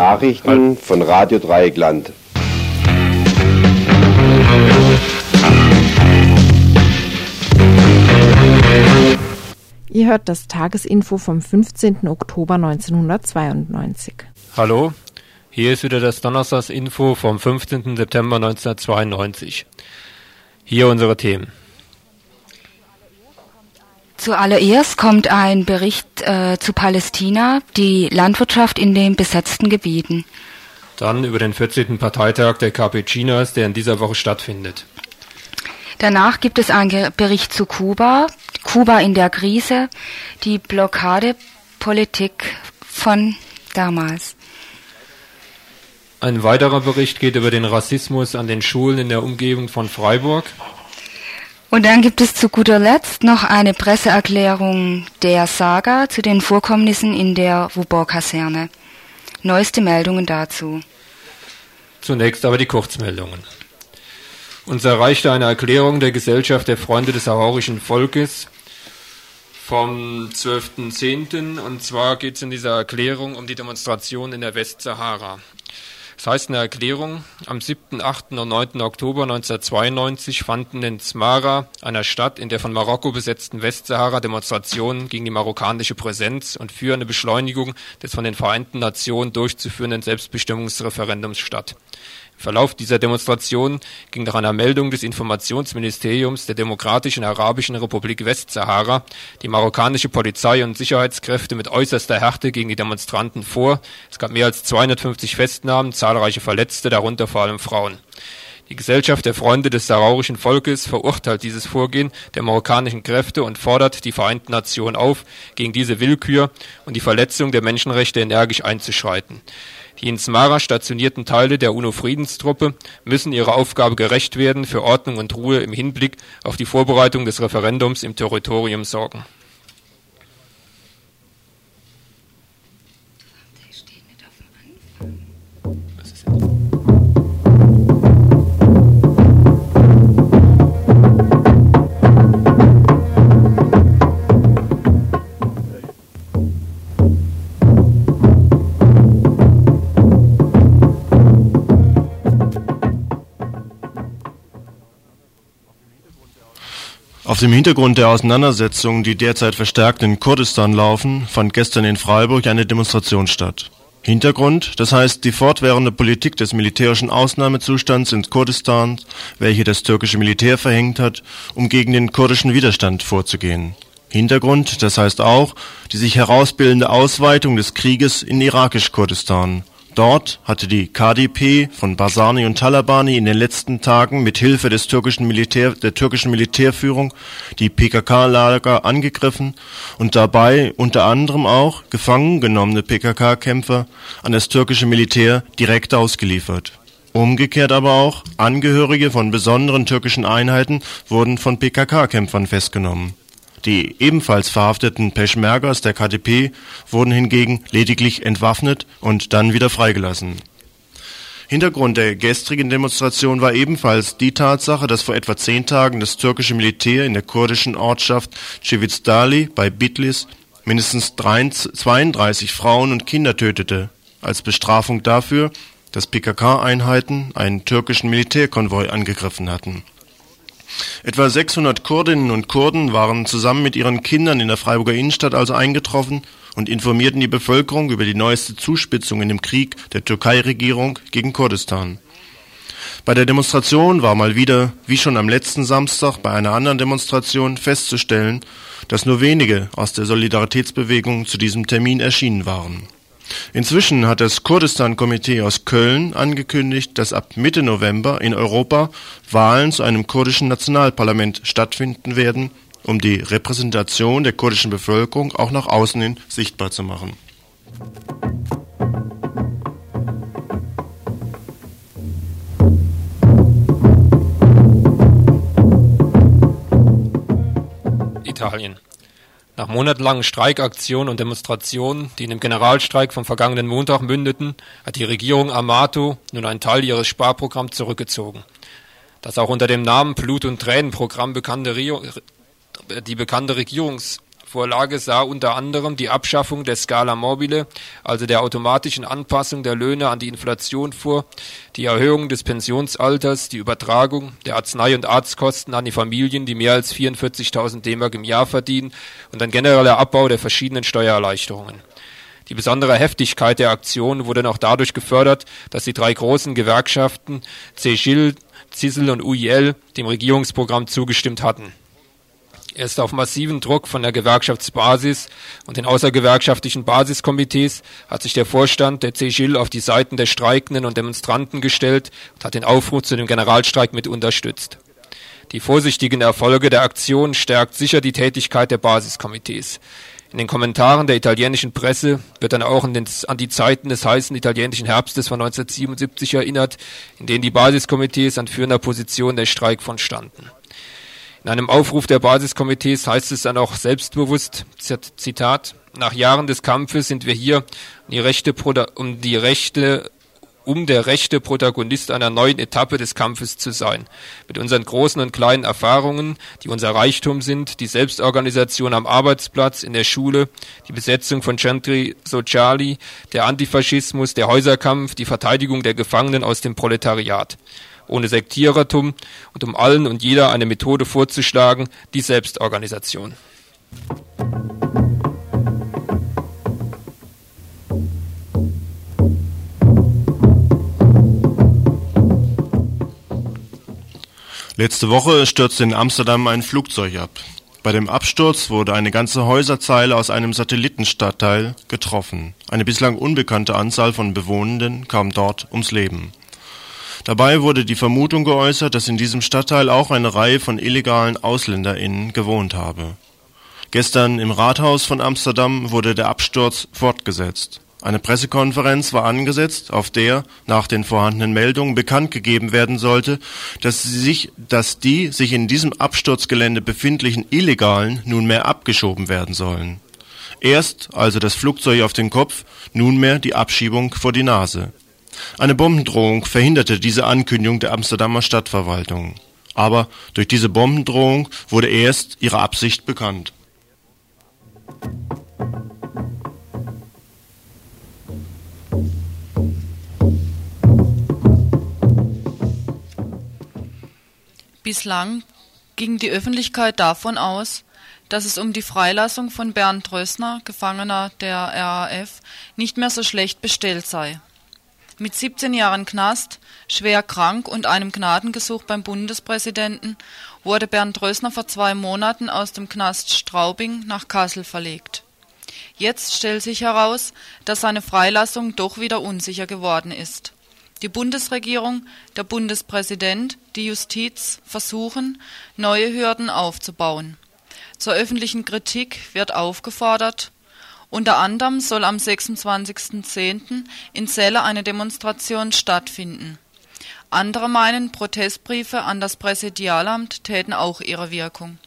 Nachrichten von Radio Dreieckland. Ihr hört das Tagesinfo vom 15. Oktober 1992. Hallo, hier ist wieder das Donnerstagsinfo vom 15. September 1992. Hier unsere Themen. Zuallererst kommt ein Bericht äh, zu Palästina, die Landwirtschaft in den besetzten Gebieten. Dann über den 14. Parteitag der KP Chinas, der in dieser Woche stattfindet. Danach gibt es einen Bericht zu Kuba, Kuba in der Krise, die Blockadepolitik von damals. Ein weiterer Bericht geht über den Rassismus an den Schulen in der Umgebung von Freiburg. Und dann gibt es zu guter Letzt noch eine Presseerklärung der Saga zu den Vorkommnissen in der Wubor-Kaserne. Neueste Meldungen dazu. Zunächst aber die Kurzmeldungen. Uns erreichte eine Erklärung der Gesellschaft der Freunde des saharischen Volkes vom 12.10. Und zwar geht es in dieser Erklärung um die Demonstration in der Westsahara. Das heißt in der Erklärung, am 7., 8. und 9. Oktober 1992 fanden in Smara, einer Stadt in der von Marokko besetzten Westsahara, Demonstrationen gegen die marokkanische Präsenz und für eine Beschleunigung des von den Vereinten Nationen durchzuführenden Selbstbestimmungsreferendums statt. Verlauf dieser Demonstration ging nach einer Meldung des Informationsministeriums der Demokratischen Arabischen Republik Westsahara die marokkanische Polizei und Sicherheitskräfte mit äußerster Härte gegen die Demonstranten vor. Es gab mehr als 250 Festnahmen, zahlreiche Verletzte, darunter vor allem Frauen. Die Gesellschaft der Freunde des saharauischen Volkes verurteilt dieses Vorgehen der marokkanischen Kräfte und fordert die Vereinten Nationen auf, gegen diese Willkür und die Verletzung der Menschenrechte energisch einzuschreiten. Die in Smara stationierten Teile der UNO-Friedenstruppe müssen ihrer Aufgabe gerecht werden, für Ordnung und Ruhe im Hinblick auf die Vorbereitung des Referendums im Territorium sorgen. Auf dem Hintergrund der Auseinandersetzungen, die derzeit verstärkt in Kurdistan laufen, fand gestern in Freiburg eine Demonstration statt. Hintergrund, das heißt die fortwährende Politik des militärischen Ausnahmezustands in Kurdistan, welche das türkische Militär verhängt hat, um gegen den kurdischen Widerstand vorzugehen. Hintergrund, das heißt auch die sich herausbildende Ausweitung des Krieges in irakisch-Kurdistan. Dort hatte die KDP von Barzani und Talabani in den letzten Tagen mit Hilfe des türkischen Militär, der türkischen Militärführung die PKK-Lager angegriffen und dabei unter anderem auch gefangen genommene PKK-Kämpfer an das türkische Militär direkt ausgeliefert. Umgekehrt aber auch Angehörige von besonderen türkischen Einheiten wurden von PKK-Kämpfern festgenommen die ebenfalls verhafteten Peschmergas der KDP wurden hingegen lediglich entwaffnet und dann wieder freigelassen. Hintergrund der gestrigen Demonstration war ebenfalls die Tatsache, dass vor etwa zehn Tagen das türkische Militär in der kurdischen Ortschaft Civizdali bei Bitlis mindestens 32 Frauen und Kinder tötete, als Bestrafung dafür, dass PKK-Einheiten einen türkischen Militärkonvoi angegriffen hatten Etwa 600 Kurdinnen und Kurden waren zusammen mit ihren Kindern in der Freiburger Innenstadt also eingetroffen und informierten die Bevölkerung über die neueste Zuspitzung in dem Krieg der Türkei-Regierung gegen Kurdistan. Bei der Demonstration war mal wieder, wie schon am letzten Samstag bei einer anderen Demonstration, festzustellen, dass nur wenige aus der Solidaritätsbewegung zu diesem Termin erschienen waren Inzwischen hat das Kurdistan-Komitee aus Köln angekündigt, dass ab Mitte November in Europa Wahlen zu einem kurdischen Nationalparlament stattfinden werden, um die Repräsentation der kurdischen Bevölkerung auch nach außen hin sichtbar zu machen. Italien. Nach monatelangen Streikaktionen und Demonstrationen, die in dem Generalstreik vom vergangenen Montag mündeten, hat die Regierung Amato nun einen Teil ihres Sparprogramms zurückgezogen. Das auch unter dem Namen Blut- und Tränenprogramm bekannte Rio die bekannte Regierungs Vorlage sah unter anderem die Abschaffung der Scala Mobile, also der automatischen Anpassung der Löhne an die Inflation vor, die Erhöhung des Pensionsalters, die Übertragung der Arznei- und Arztkosten an die Familien, die mehr als 44.000 D-Mark im Jahr verdienen und ein genereller Abbau der verschiedenen Steuererleichterungen. Die besondere Heftigkeit der Aktion wurde noch dadurch gefördert, dass die drei großen Gewerkschaften CGIL, CISL und UIL dem Regierungsprogramm zugestimmt hatten. Erst auf massiven Druck von der Gewerkschaftsbasis und den außergewerkschaftlichen Basiskomitees hat sich der Vorstand der CGIL auf die Seiten der Streikenden und Demonstranten gestellt und hat den Aufruf zu dem Generalstreik mit unterstützt. Die vorsichtigen Erfolge der Aktion stärkt sicher die Tätigkeit der Basiskomitees. In den Kommentaren der italienischen Presse wird dann auch an, den, an, die Zeiten des heißen italienischen Herbstes von 1977 erinnert, in denen die Basiskomitees an führender Position der Streik von standen. In einem Aufruf der Basiskomitees heißt es dann auch selbstbewusst, Zitat, nach Jahren des Kampfes sind wir hier, um die Rechte, um die Rechte um der rechte Protagonist einer neuen Etappe des Kampfes zu sein. Mit unseren großen und kleinen Erfahrungen, die unser Reichtum sind, die Selbstorganisation am Arbeitsplatz, in der Schule, die Besetzung von Centri Sociali, der Antifaschismus, der Häuserkampf, die Verteidigung der Gefangenen aus dem Proletariat ohne Sektierertum und um allen und jeder eine Methode vorzuschlagen, die Selbstorganisation. Letzte Woche stürzte in Amsterdam ein Flugzeug ab. Bei dem Absturz wurde eine ganze Häuserzeile aus einem Satellitenstadtteil getroffen. Eine bislang unbekannte Anzahl von Bewohnenden kam dort ums Leben. Dabei wurde die Vermutung geäußert, dass in diesem Stadtteil auch eine Reihe von illegalen AusländerInnen gewohnt habe. Gestern im Rathaus von Amsterdam wurde der Absturz fortgesetzt. Eine Pressekonferenz war angesetzt, auf der nach den vorhandenen Meldungen bekannt gegeben werden sollte, dass, sich, dass die sich in diesem Absturzgelände befindlichen Illegalen nunmehr abgeschoben werden sollen. Erst also das Flugzeug auf den Kopf, nunmehr die Abschiebung vor die Nase. Eine Bombendrohung verhinderte diese Ankündigung der Amsterdamer Stadtverwaltung. Aber durch diese Bombendrohung wurde erst ihre Absicht bekannt. Bislang ging die Öffentlichkeit davon aus, dass es um die Freilassung von Bernd Rössner, Gefangener der RAF, nicht mehr so schlecht bestellt sei. Mit 17 Jahren Knast, schwer krank und einem Gnadengesuch beim Bundespräsidenten wurde Bernd Rössner vor zwei Monaten aus dem Knast Straubing nach Kassel verlegt. Jetzt stellt sich heraus, dass seine Freilassung doch wieder unsicher geworden ist. Die Bundesregierung, der Bundespräsident, die Justiz versuchen, neue Hürden aufzubauen. Zur öffentlichen Kritik wird aufgefordert, unter anderem soll am 26.10. in Celle eine Demonstration stattfinden. Andere meinen, Protestbriefe an das Präsidialamt täten auch ihre Wirkung.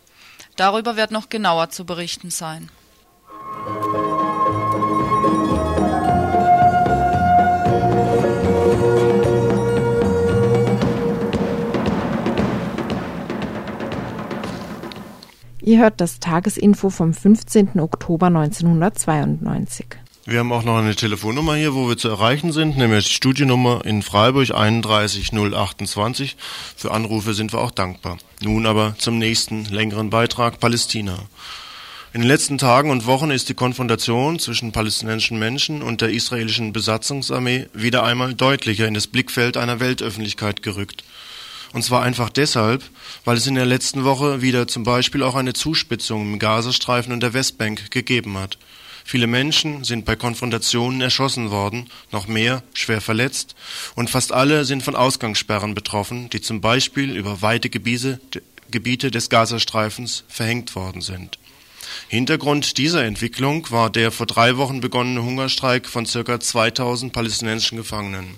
Darüber wird noch genauer zu berichten sein. Ihr hört das Tagesinfo vom 15. Oktober 1992. Wir haben auch noch eine Telefonnummer hier, wo wir zu erreichen sind, nämlich die Studiennummer in Freiburg 31028. Für Anrufe sind wir auch dankbar. Nun aber zum nächsten längeren Beitrag Palästina. In den letzten Tagen und Wochen ist die Konfrontation zwischen palästinensischen Menschen und der israelischen Besatzungsarmee wieder einmal deutlicher in das Blickfeld einer Weltöffentlichkeit gerückt. Und zwar einfach deshalb, weil es in der letzten Woche wieder zum Beispiel auch eine Zuspitzung im Gazastreifen und der Westbank gegeben hat. Viele Menschen sind bei Konfrontationen erschossen worden, noch mehr schwer verletzt, und fast alle sind von Ausgangssperren betroffen, die zum Beispiel über weite Gebiete, des Gazastreifens verhängt worden sind. Hintergrund dieser Entwicklung war der vor drei Wochen begonnene Hungerstreik von circa 2000 palästinensischen Gefangenen.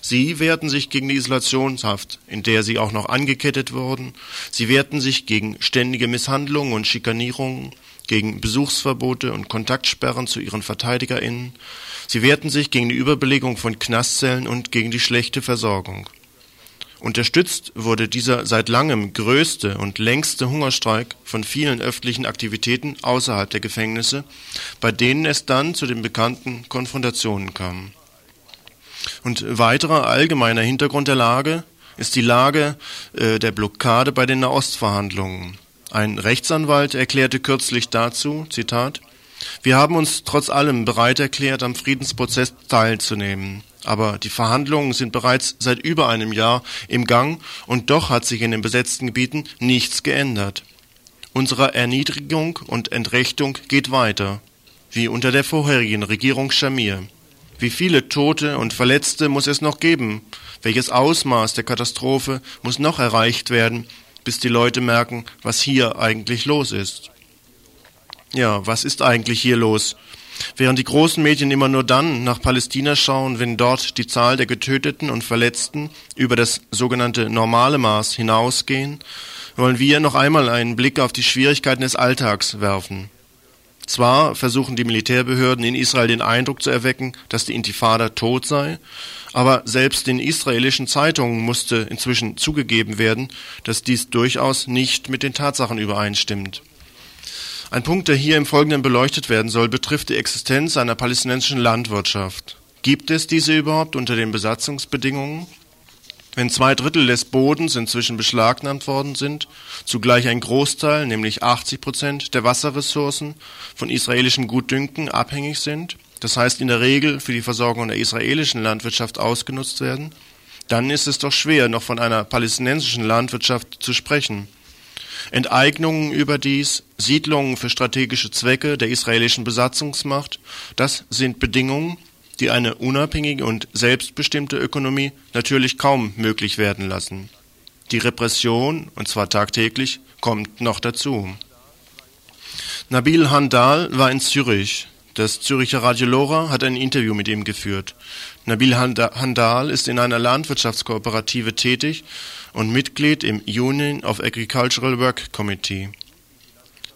Sie wehrten sich gegen die Isolationshaft, in der sie auch noch angekettet wurden. Sie wehrten sich gegen ständige Misshandlungen und Schikanierungen, gegen Besuchsverbote und Kontaktsperren zu ihren VerteidigerInnen. Sie wehrten sich gegen die Überbelegung von Knastzellen und gegen die schlechte Versorgung. Unterstützt wurde dieser seit langem größte und längste Hungerstreik von vielen öffentlichen Aktivitäten außerhalb der Gefängnisse, bei denen es dann zu den bekannten Konfrontationen kam. Und weiterer allgemeiner Hintergrund der Lage ist die Lage äh, der Blockade bei den Nahostverhandlungen. Ein Rechtsanwalt erklärte kürzlich dazu, Zitat, wir haben uns trotz allem bereit erklärt, am Friedensprozess teilzunehmen. Aber die Verhandlungen sind bereits seit über einem Jahr im Gang und doch hat sich in den besetzten Gebieten nichts geändert. Unsere Erniedrigung und Entrechtung geht weiter, wie unter der vorherigen Regierung Schamir. Wie viele Tote und Verletzte muss es noch geben? Welches Ausmaß der Katastrophe muss noch erreicht werden, bis die Leute merken, was hier eigentlich los ist? Ja, was ist eigentlich hier los? Während die großen Medien immer nur dann nach Palästina schauen, wenn dort die Zahl der Getöteten und Verletzten über das sogenannte normale Maß hinausgehen, wollen wir noch einmal einen Blick auf die Schwierigkeiten des Alltags werfen. Zwar versuchen die Militärbehörden in Israel den Eindruck zu erwecken, dass die Intifada tot sei, aber selbst in israelischen Zeitungen musste inzwischen zugegeben werden, dass dies durchaus nicht mit den Tatsachen übereinstimmt. Ein Punkt, der hier im Folgenden beleuchtet werden soll, betrifft die Existenz einer palästinensischen Landwirtschaft. Gibt es diese überhaupt unter den Besatzungsbedingungen? Wenn zwei Drittel des Bodens inzwischen beschlagnahmt worden sind, zugleich ein Großteil, nämlich 80 Prozent der Wasserressourcen von israelischem Gutdünken abhängig sind, das heißt in der Regel für die Versorgung der israelischen Landwirtschaft ausgenutzt werden, dann ist es doch schwer, noch von einer palästinensischen Landwirtschaft zu sprechen. Enteignungen überdies, Siedlungen für strategische Zwecke der israelischen Besatzungsmacht, das sind Bedingungen, die eine unabhängige und selbstbestimmte Ökonomie natürlich kaum möglich werden lassen. Die Repression, und zwar tagtäglich, kommt noch dazu. Nabil Handal war in Zürich. Das Züricher Radio Lora hat ein Interview mit ihm geführt. Nabil Handal ist in einer Landwirtschaftskooperative tätig und Mitglied im Union of Agricultural Work Committee.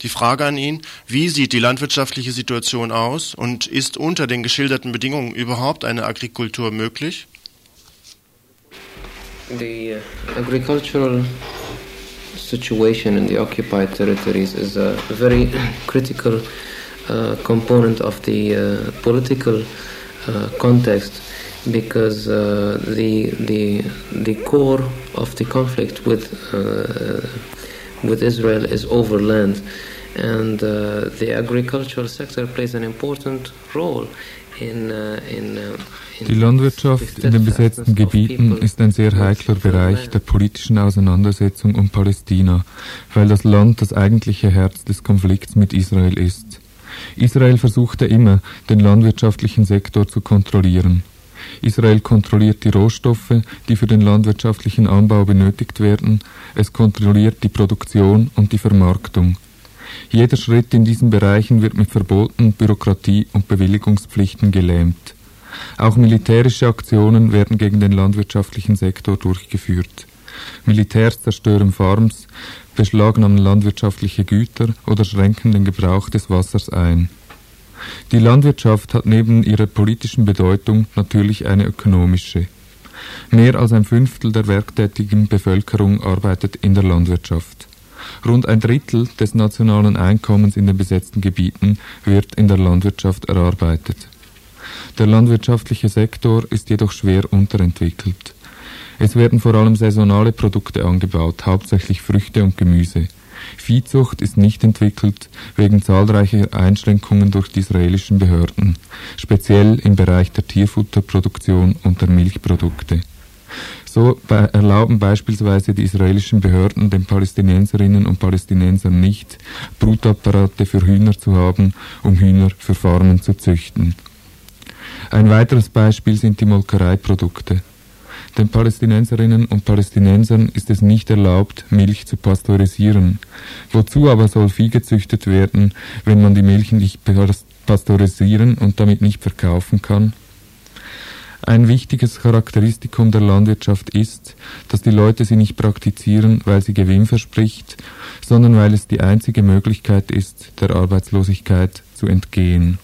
Die Frage an ihn, wie sieht die landwirtschaftliche Situation aus und ist unter den geschilderten Bedingungen überhaupt eine Agrikultur möglich? The agricultural situation in the occupied territories is a very critical uh, component of the uh, political uh, context because uh, the the the core of the conflict with uh, with Israel is over land, and uh, the agricultural sector plays an important role in uh, in. Uh, die Landwirtschaft in den besetzten Gebieten ist ein sehr heikler Bereich der politischen Auseinandersetzung um Palästina, weil das Land das eigentliche Herz des Konflikts mit Israel ist. Israel versuchte immer, den landwirtschaftlichen Sektor zu kontrollieren. Israel kontrolliert die Rohstoffe, die für den landwirtschaftlichen Anbau benötigt werden. Es kontrolliert die Produktion und die Vermarktung. Jeder Schritt in diesen Bereichen wird mit Verboten, Bürokratie und Bewilligungspflichten gelähmt. Auch militärische Aktionen werden gegen den landwirtschaftlichen Sektor durchgeführt. Militärs zerstören Farms, beschlagnahmen landwirtschaftliche Güter oder schränken den Gebrauch des Wassers ein. Die Landwirtschaft hat neben ihrer politischen Bedeutung natürlich eine ökonomische. Mehr als ein Fünftel der werktätigen Bevölkerung arbeitet in der Landwirtschaft. Rund ein Drittel des nationalen Einkommens in den besetzten Gebieten wird in der Landwirtschaft erarbeitet. Der landwirtschaftliche Sektor ist jedoch schwer unterentwickelt. Es werden vor allem saisonale Produkte angebaut, hauptsächlich Früchte und Gemüse. Viehzucht ist nicht entwickelt wegen zahlreicher Einschränkungen durch die israelischen Behörden, speziell im Bereich der Tierfutterproduktion und der Milchprodukte. So erlauben beispielsweise die israelischen Behörden den Palästinenserinnen und Palästinensern nicht, Brutapparate für Hühner zu haben, um Hühner für Farmen zu züchten. Ein weiteres Beispiel sind die Molkereiprodukte. Den Palästinenserinnen und Palästinensern ist es nicht erlaubt, Milch zu pasteurisieren. Wozu aber soll Vieh gezüchtet werden, wenn man die Milch nicht pasteurisieren und damit nicht verkaufen kann? Ein wichtiges Charakteristikum der Landwirtschaft ist, dass die Leute sie nicht praktizieren, weil sie Gewinn verspricht, sondern weil es die einzige Möglichkeit ist, der Arbeitslosigkeit zu entgehen.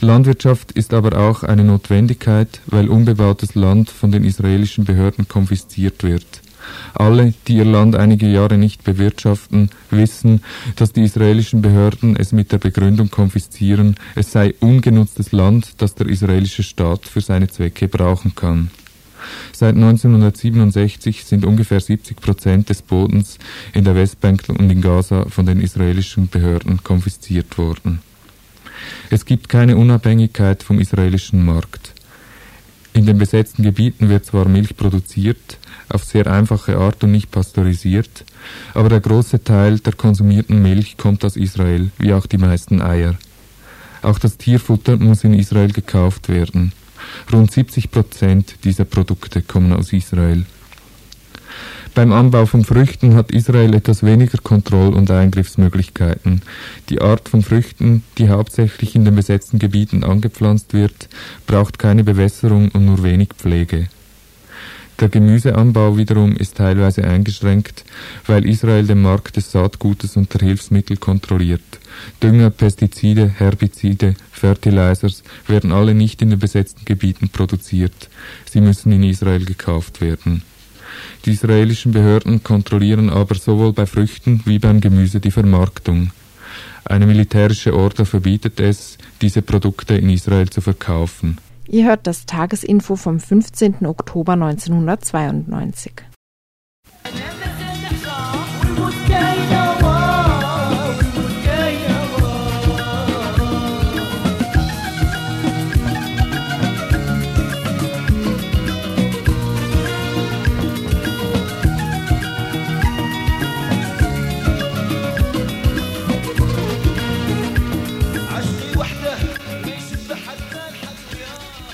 Landwirtschaft ist aber auch eine Notwendigkeit, weil unbebautes Land von den israelischen Behörden konfisziert wird. Alle, die ihr Land einige Jahre nicht bewirtschaften, wissen, dass die israelischen Behörden es mit der Begründung konfiszieren, es sei ungenutztes Land, das der israelische Staat für seine Zwecke brauchen kann. Seit 1967 sind ungefähr 70 Prozent des Bodens in der Westbank und in Gaza von den israelischen Behörden konfisziert worden. Es gibt keine Unabhängigkeit vom israelischen Markt. In den besetzten Gebieten wird zwar Milch produziert, auf sehr einfache Art und nicht pasteurisiert, aber der große Teil der konsumierten Milch kommt aus Israel, wie auch die meisten Eier. Auch das Tierfutter muss in Israel gekauft werden. Rund 70 Prozent dieser Produkte kommen aus Israel. Beim Anbau von Früchten hat Israel etwas weniger Kontroll- und Eingriffsmöglichkeiten. Die Art von Früchten, die hauptsächlich in den besetzten Gebieten angepflanzt wird, braucht keine Bewässerung und nur wenig Pflege. Der Gemüseanbau wiederum ist teilweise eingeschränkt, weil Israel den Markt des Saatgutes und der Hilfsmittel kontrolliert. Dünger, Pestizide, Herbizide, Fertilizers werden alle nicht in den besetzten Gebieten produziert. Sie müssen in Israel gekauft werden. Die israelischen Behörden kontrollieren aber sowohl bei Früchten wie beim Gemüse die Vermarktung. Eine militärische Order verbietet es, diese Produkte in Israel zu verkaufen. Ihr hört das Tagesinfo vom 15. Oktober 1992.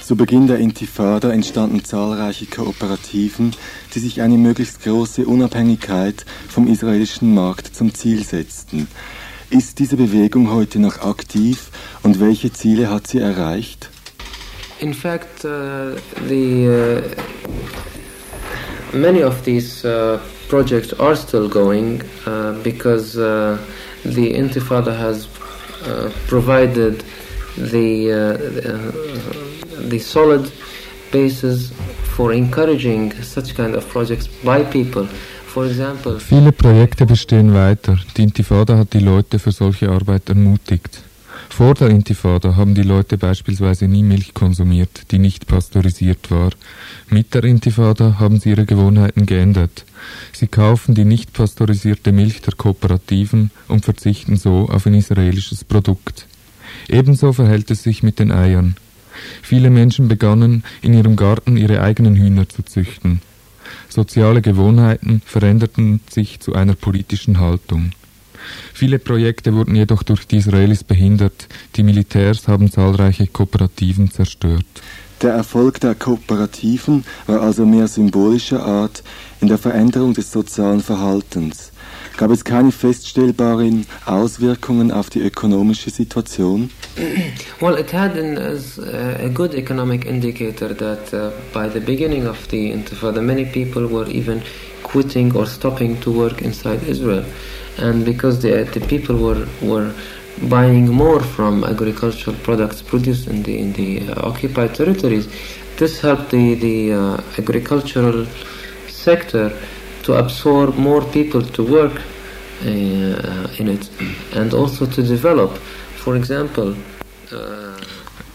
Zu Beginn der Intifada entstanden zahlreiche Kooperativen, die sich eine möglichst große Unabhängigkeit vom israelischen Markt zum Ziel setzten. Ist diese Bewegung heute noch aktiv und welche Ziele hat sie erreicht? In fact, uh, the uh, many of these uh, projects are still going uh, because uh, the Intifada has uh, provided the the solid basis for encouraging such kind of projects by people. Viele Projekte bestehen weiter. Die Intifada hat die Leute für solche Arbeit ermutigt. Vor der Intifada haben die Leute beispielsweise nie Milch konsumiert, die nicht pasteurisiert war. Mit der Intifada haben sie ihre Gewohnheiten geändert. Sie kaufen die nicht pasteurisierte Milch der Kooperativen und verzichten so auf ein israelisches Produkt. Ebenso verhält es sich mit den Eiern. Viele Menschen begannen, in ihrem Garten ihre eigenen Hühner zu züchten. Soziale Gewohnheiten veränderten sich zu einer politischen Haltung. Viele Projekte wurden jedoch durch die Israelis behindert. Die Militärs haben zahlreiche Kooperativen zerstört. Der Erfolg der Kooperativen war also mehr symbolischer Art in der Veränderung des sozialen Verhaltens. Gab es keine feststellbaren Auswirkungen auf die ökonomische Situation? Well, it had an, uh, a good economic indicator that uh, by the beginning of the Intifada, many people were even quitting or stopping to work inside Israel, and because the the people were were buying more from agricultural products produced in the in the uh, occupied territories, this helped the the uh, agricultural sector to absorb more people to work uh, in it and also to develop. For example, uh,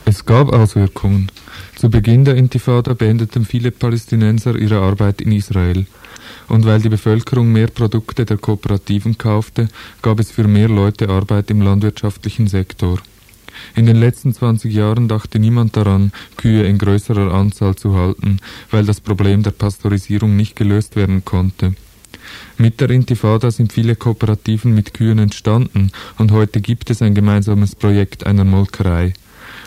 es gab Auswirkungen. Zu Beginn der Intifada beendeten viele Palästinenser ihre Arbeit in Israel. Und weil die Bevölkerung mehr Produkte der Kooperativen kaufte, gab es für mehr Leute Arbeit im landwirtschaftlichen Sektor. In den letzten 20 Jahren dachte niemand daran, Kühe in größerer Anzahl zu halten, weil das Problem der Pasteurisierung nicht gelöst werden konnte. Mit der Intifada sind viele Kooperativen mit Kühen entstanden und heute gibt es ein gemeinsames Projekt einer Molkerei.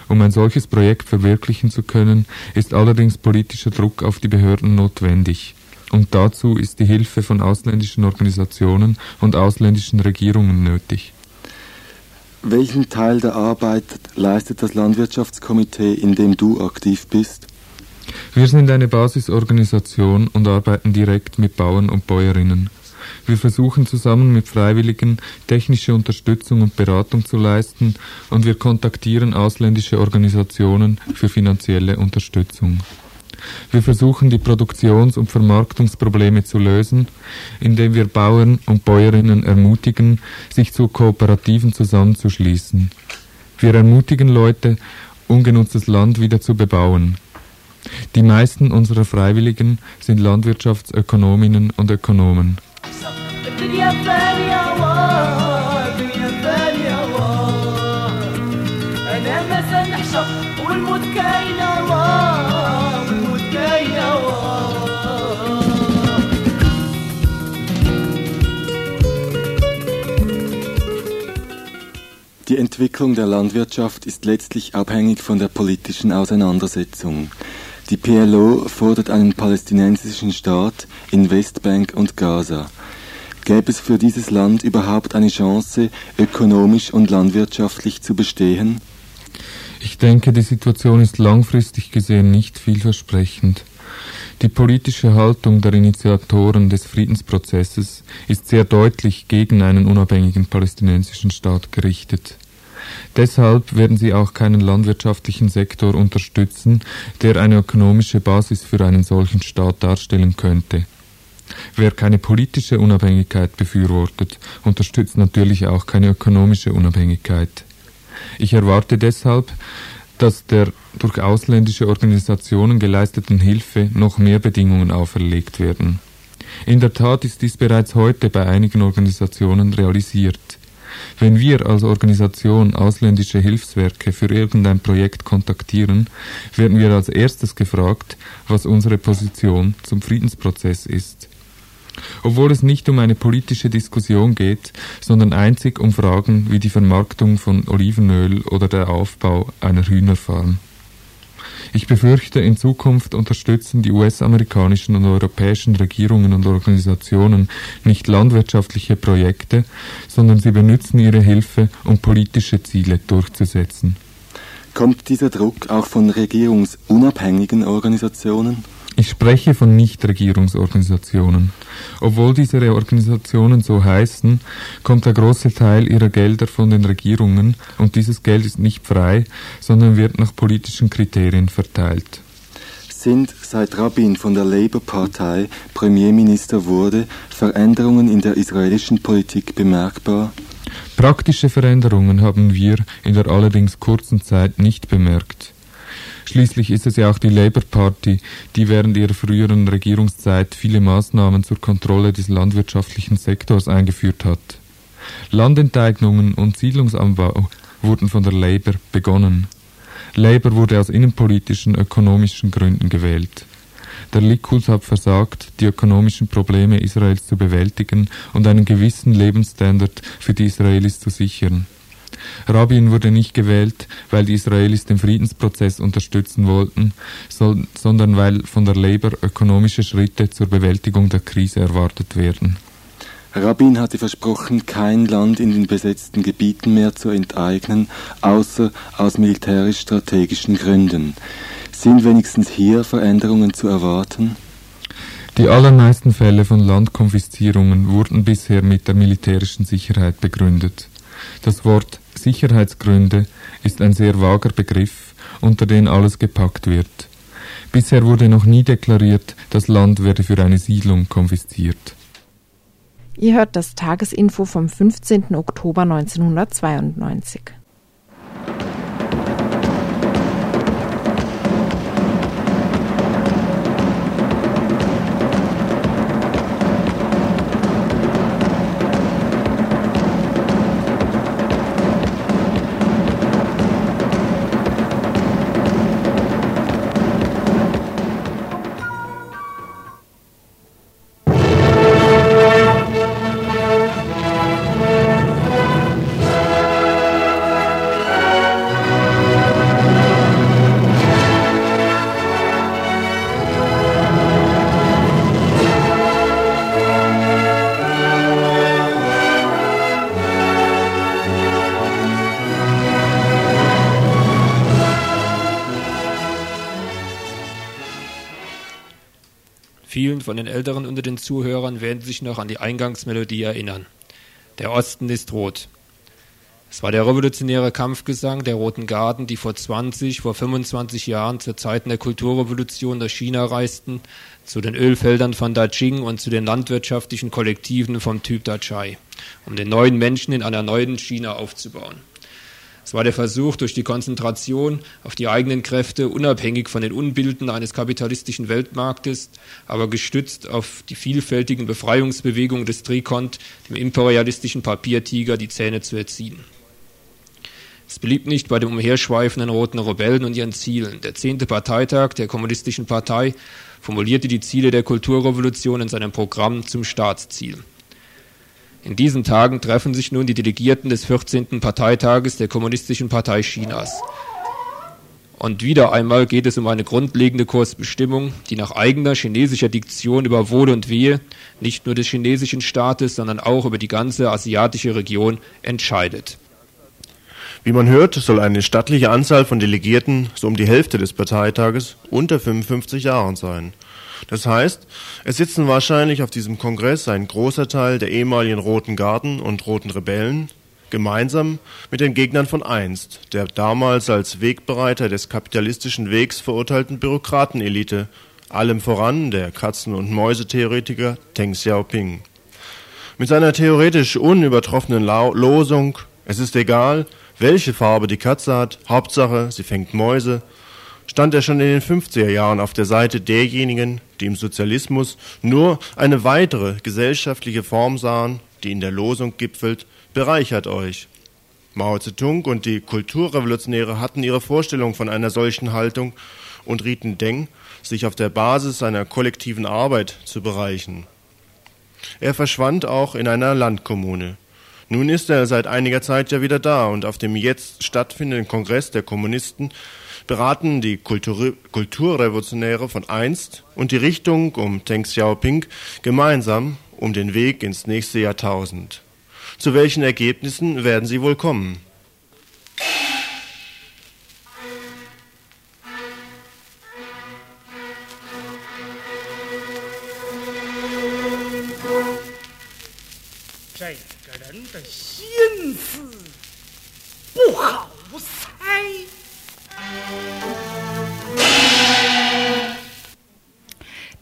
Um ein solches Projekt verwirklichen zu können, ist allerdings politischer Druck auf die Behörden notwendig. Und dazu ist die Hilfe von ausländischen Organisationen und ausländischen Regierungen nötig. Welchen Teil der Arbeit leistet das Landwirtschaftskomitee, in dem du aktiv bist? Wir sind eine Basisorganisation und arbeiten direkt mit Bauern und Bäuerinnen. Wir versuchen zusammen mit Freiwilligen technische Unterstützung und Beratung zu leisten und wir kontaktieren ausländische Organisationen für finanzielle Unterstützung. Wir versuchen die Produktions- und Vermarktungsprobleme zu lösen, indem wir Bauern und Bäuerinnen ermutigen, sich zu Kooperativen zusammenzuschließen. Wir ermutigen Leute, ungenutztes Land wieder zu bebauen. Die meisten unserer Freiwilligen sind Landwirtschaftsökonominnen und Ökonomen. Die Entwicklung der Landwirtschaft ist letztlich abhängig von der politischen Auseinandersetzung. Die PLO fordert einen palästinensischen Staat in Westbank und Gaza. Gäbe es für dieses Land überhaupt eine Chance, ökonomisch und landwirtschaftlich zu bestehen? Ich denke, die Situation ist langfristig gesehen nicht vielversprechend. Die politische Haltung der Initiatoren des Friedensprozesses ist sehr deutlich gegen einen unabhängigen palästinensischen Staat gerichtet. Deshalb werden sie auch keinen landwirtschaftlichen Sektor unterstützen, der eine ökonomische Basis für einen solchen Staat darstellen könnte. Wer keine politische Unabhängigkeit befürwortet, unterstützt natürlich auch keine ökonomische Unabhängigkeit. Ich erwarte deshalb, dass der durch ausländische Organisationen geleisteten Hilfe noch mehr Bedingungen auferlegt werden. In der Tat ist dies bereits heute bei einigen Organisationen realisiert. Wenn wir als Organisation ausländische Hilfswerke für irgendein Projekt kontaktieren, werden wir als erstes gefragt, was unsere Position zum Friedensprozess ist. Obwohl es nicht um eine politische Diskussion geht, sondern einzig um Fragen wie die Vermarktung von Olivenöl oder der Aufbau einer Hühnerfarm. Ich befürchte, in Zukunft unterstützen die US-amerikanischen und europäischen Regierungen und Organisationen nicht landwirtschaftliche Projekte, sondern sie benutzen ihre Hilfe, um politische Ziele durchzusetzen. Kommt dieser Druck auch von regierungsunabhängigen Organisationen? Ich spreche von Nichtregierungsorganisationen. Obwohl diese Organisationen so heißen, kommt der große Teil ihrer Gelder von den Regierungen und dieses Geld ist nicht frei, sondern wird nach politischen Kriterien verteilt. Sind seit Rabin von der Labour-Partei Premierminister wurde Veränderungen in der israelischen Politik bemerkbar? Praktische Veränderungen haben wir in der allerdings kurzen Zeit nicht bemerkt. Schließlich ist es ja auch die Labour Party, die während ihrer früheren Regierungszeit viele Maßnahmen zur Kontrolle des landwirtschaftlichen Sektors eingeführt hat. Landenteignungen und Siedlungsanbau wurden von der Labour begonnen. Labour wurde aus innenpolitischen, ökonomischen Gründen gewählt. Der Likud hat versagt, die ökonomischen Probleme Israels zu bewältigen und einen gewissen Lebensstandard für die Israelis zu sichern. Rabin wurde nicht gewählt, weil die Israelis den Friedensprozess unterstützen wollten, sondern weil von der Labour ökonomische Schritte zur Bewältigung der Krise erwartet werden. Rabin hatte versprochen, kein Land in den besetzten Gebieten mehr zu enteignen, außer aus militärisch-strategischen Gründen. Sind wenigstens hier Veränderungen zu erwarten? Die allermeisten Fälle von Landkonfiszierungen wurden bisher mit der militärischen Sicherheit begründet. Das Wort Sicherheitsgründe ist ein sehr vager Begriff, unter den alles gepackt wird. Bisher wurde noch nie deklariert, das Land werde für eine Siedlung konfisziert. Ihr hört das Tagesinfo vom 15. Oktober 1992. von den Älteren unter den Zuhörern werden sich noch an die Eingangsmelodie erinnern. Der Osten ist rot. Es war der revolutionäre Kampfgesang der Roten Garden, die vor 20, vor 25 Jahren zu Zeiten der Kulturrevolution nach China reisten, zu den Ölfeldern von Dajing und zu den landwirtschaftlichen Kollektiven vom Typ Dachai, um den neuen Menschen in einer neuen China aufzubauen. Es war der Versuch, durch die Konzentration auf die eigenen Kräfte, unabhängig von den Unbilden eines kapitalistischen Weltmarktes, aber gestützt auf die vielfältigen Befreiungsbewegungen des Trikont, dem imperialistischen Papiertiger, die Zähne zu erziehen. Es blieb nicht bei den umherschweifenden roten Rebellen und ihren Zielen. Der zehnte Parteitag der Kommunistischen Partei formulierte die Ziele der Kulturrevolution in seinem Programm zum Staatsziel. In diesen Tagen treffen sich nun die Delegierten des 14. Parteitages der Kommunistischen Partei Chinas. Und wieder einmal geht es um eine grundlegende Kursbestimmung, die nach eigener chinesischer Diktion über Wohl und Wehe nicht nur des chinesischen Staates, sondern auch über die ganze asiatische Region entscheidet. Wie man hört, soll eine stattliche Anzahl von Delegierten, so um die Hälfte des Parteitages, unter 55 Jahren sein. Das heißt, es sitzen wahrscheinlich auf diesem Kongress ein großer Teil der ehemaligen Roten Garden und Roten Rebellen, gemeinsam mit den Gegnern von einst, der damals als Wegbereiter des kapitalistischen Wegs verurteilten Bürokratenelite, allem voran der Katzen- und Mäusetheoretiker Teng Xiaoping. Mit seiner theoretisch unübertroffenen Losung, es ist egal, welche Farbe die Katze hat, Hauptsache, sie fängt Mäuse, stand er schon in den 50er Jahren auf der Seite derjenigen, die im Sozialismus nur eine weitere gesellschaftliche Form sahen, die in der Losung gipfelt, bereichert euch. Mao Zedong und die Kulturrevolutionäre hatten ihre Vorstellung von einer solchen Haltung und rieten Deng, sich auf der Basis seiner kollektiven Arbeit zu bereichen. Er verschwand auch in einer Landkommune. Nun ist er seit einiger Zeit ja wieder da und auf dem jetzt stattfindenden Kongress der Kommunisten beraten die Kultur Kulturrevolutionäre von einst und die Richtung um Deng Xiaoping gemeinsam um den Weg ins nächste Jahrtausend. Zu welchen Ergebnissen werden sie wohl kommen?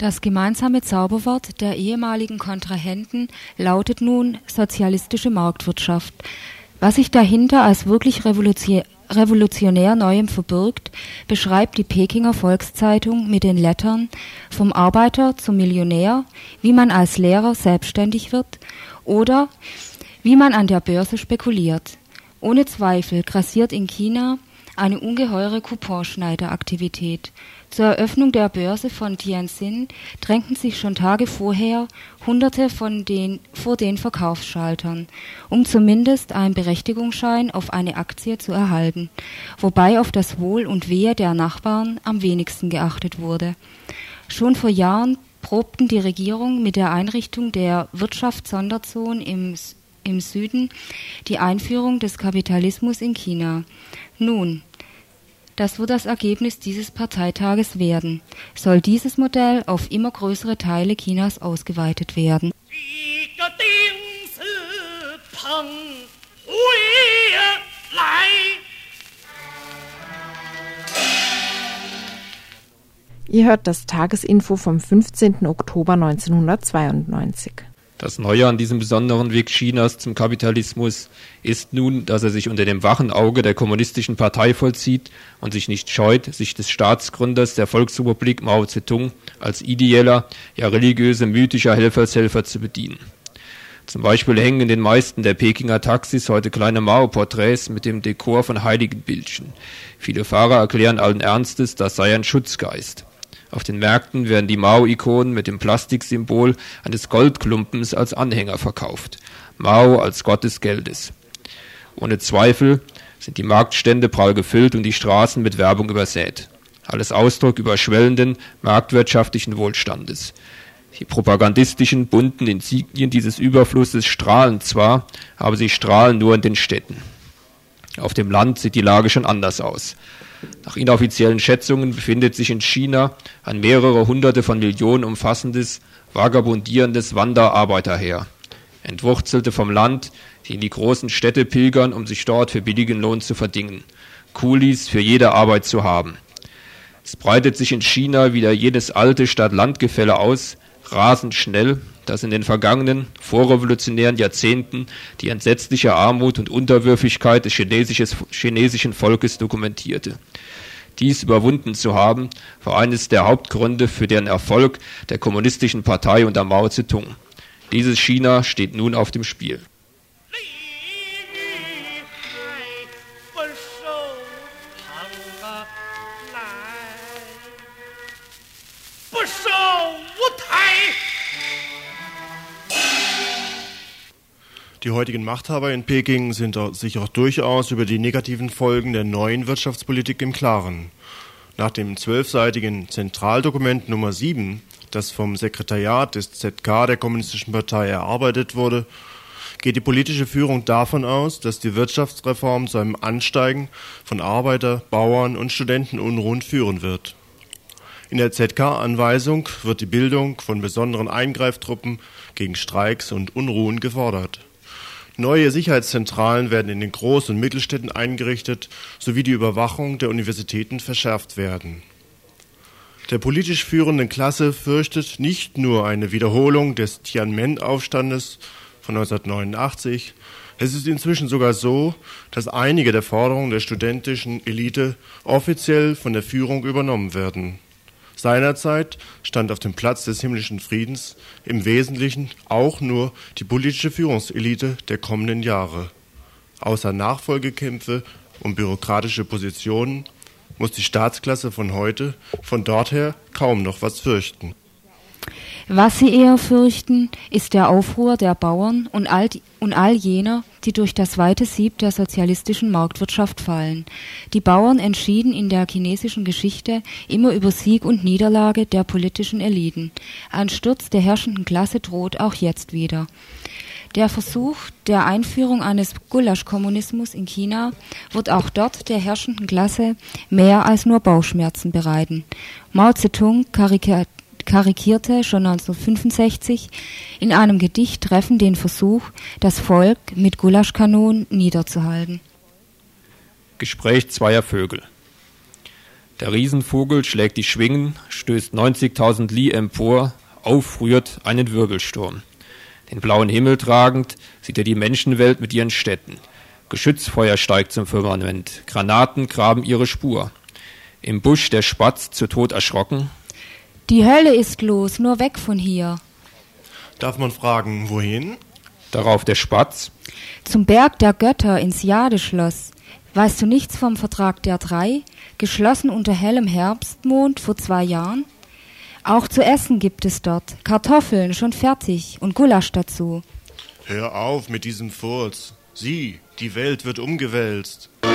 Das gemeinsame Zauberwort der ehemaligen Kontrahenten lautet nun sozialistische Marktwirtschaft. Was sich dahinter als wirklich revolutionär Neuem verbirgt, beschreibt die Pekinger Volkszeitung mit den Lettern Vom Arbeiter zum Millionär, wie man als Lehrer selbstständig wird oder wie man an der Börse spekuliert. Ohne Zweifel grassiert in China eine ungeheure Couponschneideraktivität. Zur Eröffnung der Börse von Tianjin drängten sich schon Tage vorher Hunderte von den, vor den Verkaufsschaltern, um zumindest einen Berechtigungsschein auf eine Aktie zu erhalten, wobei auf das Wohl und Wehe der Nachbarn am wenigsten geachtet wurde. Schon vor Jahren probten die Regierung mit der Einrichtung der Wirtschaftssonderzonen im im Süden die Einführung des Kapitalismus in China. Nun, das wird das Ergebnis dieses Parteitages werden. Soll dieses Modell auf immer größere Teile Chinas ausgeweitet werden. Ihr hört das Tagesinfo vom 15. Oktober 1992. Das Neue an diesem besonderen Weg Chinas zum Kapitalismus ist nun, dass er sich unter dem wachen Auge der kommunistischen Partei vollzieht und sich nicht scheut, sich des Staatsgründers der Volksrepublik Mao Zedong als ideeller, ja religiöse, mythischer Helfershelfer zu bedienen. Zum Beispiel hängen in den meisten der Pekinger Taxis heute kleine Mao-Porträts mit dem Dekor von Heiligenbildchen. Viele Fahrer erklären allen Ernstes, das sei ein Schutzgeist. Auf den Märkten werden die Mao-Ikonen mit dem Plastiksymbol eines Goldklumpens als Anhänger verkauft. Mao als Gott des Geldes. Ohne Zweifel sind die Marktstände prall gefüllt und die Straßen mit Werbung übersät. Alles Ausdruck überschwellenden marktwirtschaftlichen Wohlstandes. Die propagandistischen bunten Insignien dieses Überflusses strahlen zwar, aber sie strahlen nur in den Städten. Auf dem Land sieht die Lage schon anders aus. Nach inoffiziellen Schätzungen befindet sich in China ein mehrere hunderte von Millionen umfassendes, vagabundierendes Wanderarbeiterheer. Entwurzelte vom Land, die in die großen Städte pilgern, um sich dort für billigen Lohn zu verdingen. Kulis für jede Arbeit zu haben. Es breitet sich in China wieder jedes alte Stadt-Land-Gefälle aus, rasend schnell, das in den vergangenen, vorrevolutionären Jahrzehnten die entsetzliche Armut und Unterwürfigkeit des chinesischen Volkes dokumentierte. Dies überwunden zu haben, war eines der Hauptgründe für den Erfolg der Kommunistischen Partei unter Mao Zedong. Dieses China steht nun auf dem Spiel. Die heutigen Machthaber in Peking sind sich auch durchaus über die negativen Folgen der neuen Wirtschaftspolitik im Klaren. Nach dem zwölfseitigen Zentraldokument Nummer 7, das vom Sekretariat des ZK der Kommunistischen Partei erarbeitet wurde, geht die politische Führung davon aus, dass die Wirtschaftsreform zu einem Ansteigen von Arbeiter-, Bauern- und Studentenunruhen führen wird. In der ZK-Anweisung wird die Bildung von besonderen Eingreiftruppen gegen Streiks und Unruhen gefordert. Neue Sicherheitszentralen werden in den Groß- und Mittelstädten eingerichtet, sowie die Überwachung der Universitäten verschärft werden. Der politisch führenden Klasse fürchtet nicht nur eine Wiederholung des Tiananmen-Aufstandes von 1989, es ist inzwischen sogar so, dass einige der Forderungen der studentischen Elite offiziell von der Führung übernommen werden. Seinerzeit stand auf dem Platz des himmlischen Friedens im Wesentlichen auch nur die politische Führungselite der kommenden Jahre. Außer Nachfolgekämpfe und bürokratische Positionen muss die Staatsklasse von heute von dort her kaum noch was fürchten. Was sie eher fürchten, ist der Aufruhr der Bauern und all, die, und all jener, die durch das weite Sieb der sozialistischen Marktwirtschaft fallen. Die Bauern entschieden in der chinesischen Geschichte immer über Sieg und Niederlage der politischen Eliten. Ein Sturz der herrschenden Klasse droht auch jetzt wieder. Der Versuch der Einführung eines Gulasch-Kommunismus in China wird auch dort der herrschenden Klasse mehr als nur Bauchschmerzen bereiten. Mao Zedong karikierte schon 1965 in einem Gedicht treffend den Versuch, das Volk mit Gulaschkanonen niederzuhalten. Gespräch zweier Vögel. Der Riesenvogel schlägt die Schwingen, stößt 90.000 Li empor, aufrührt einen Wirbelsturm. Den blauen Himmel tragend sieht er die Menschenwelt mit ihren Städten. Geschützfeuer steigt zum Firmament, Granaten graben ihre Spur. Im Busch der Spatz zu Tod erschrocken, die Hölle ist los, nur weg von hier. Darf man fragen, wohin? Darauf der Spatz. Zum Berg der Götter ins Jadeschloss. Weißt du nichts vom Vertrag der drei, geschlossen unter hellem Herbstmond vor zwei Jahren? Auch zu essen gibt es dort, Kartoffeln schon fertig und Gulasch dazu. Hör auf mit diesem Furz. Sieh, die Welt wird umgewälzt. Am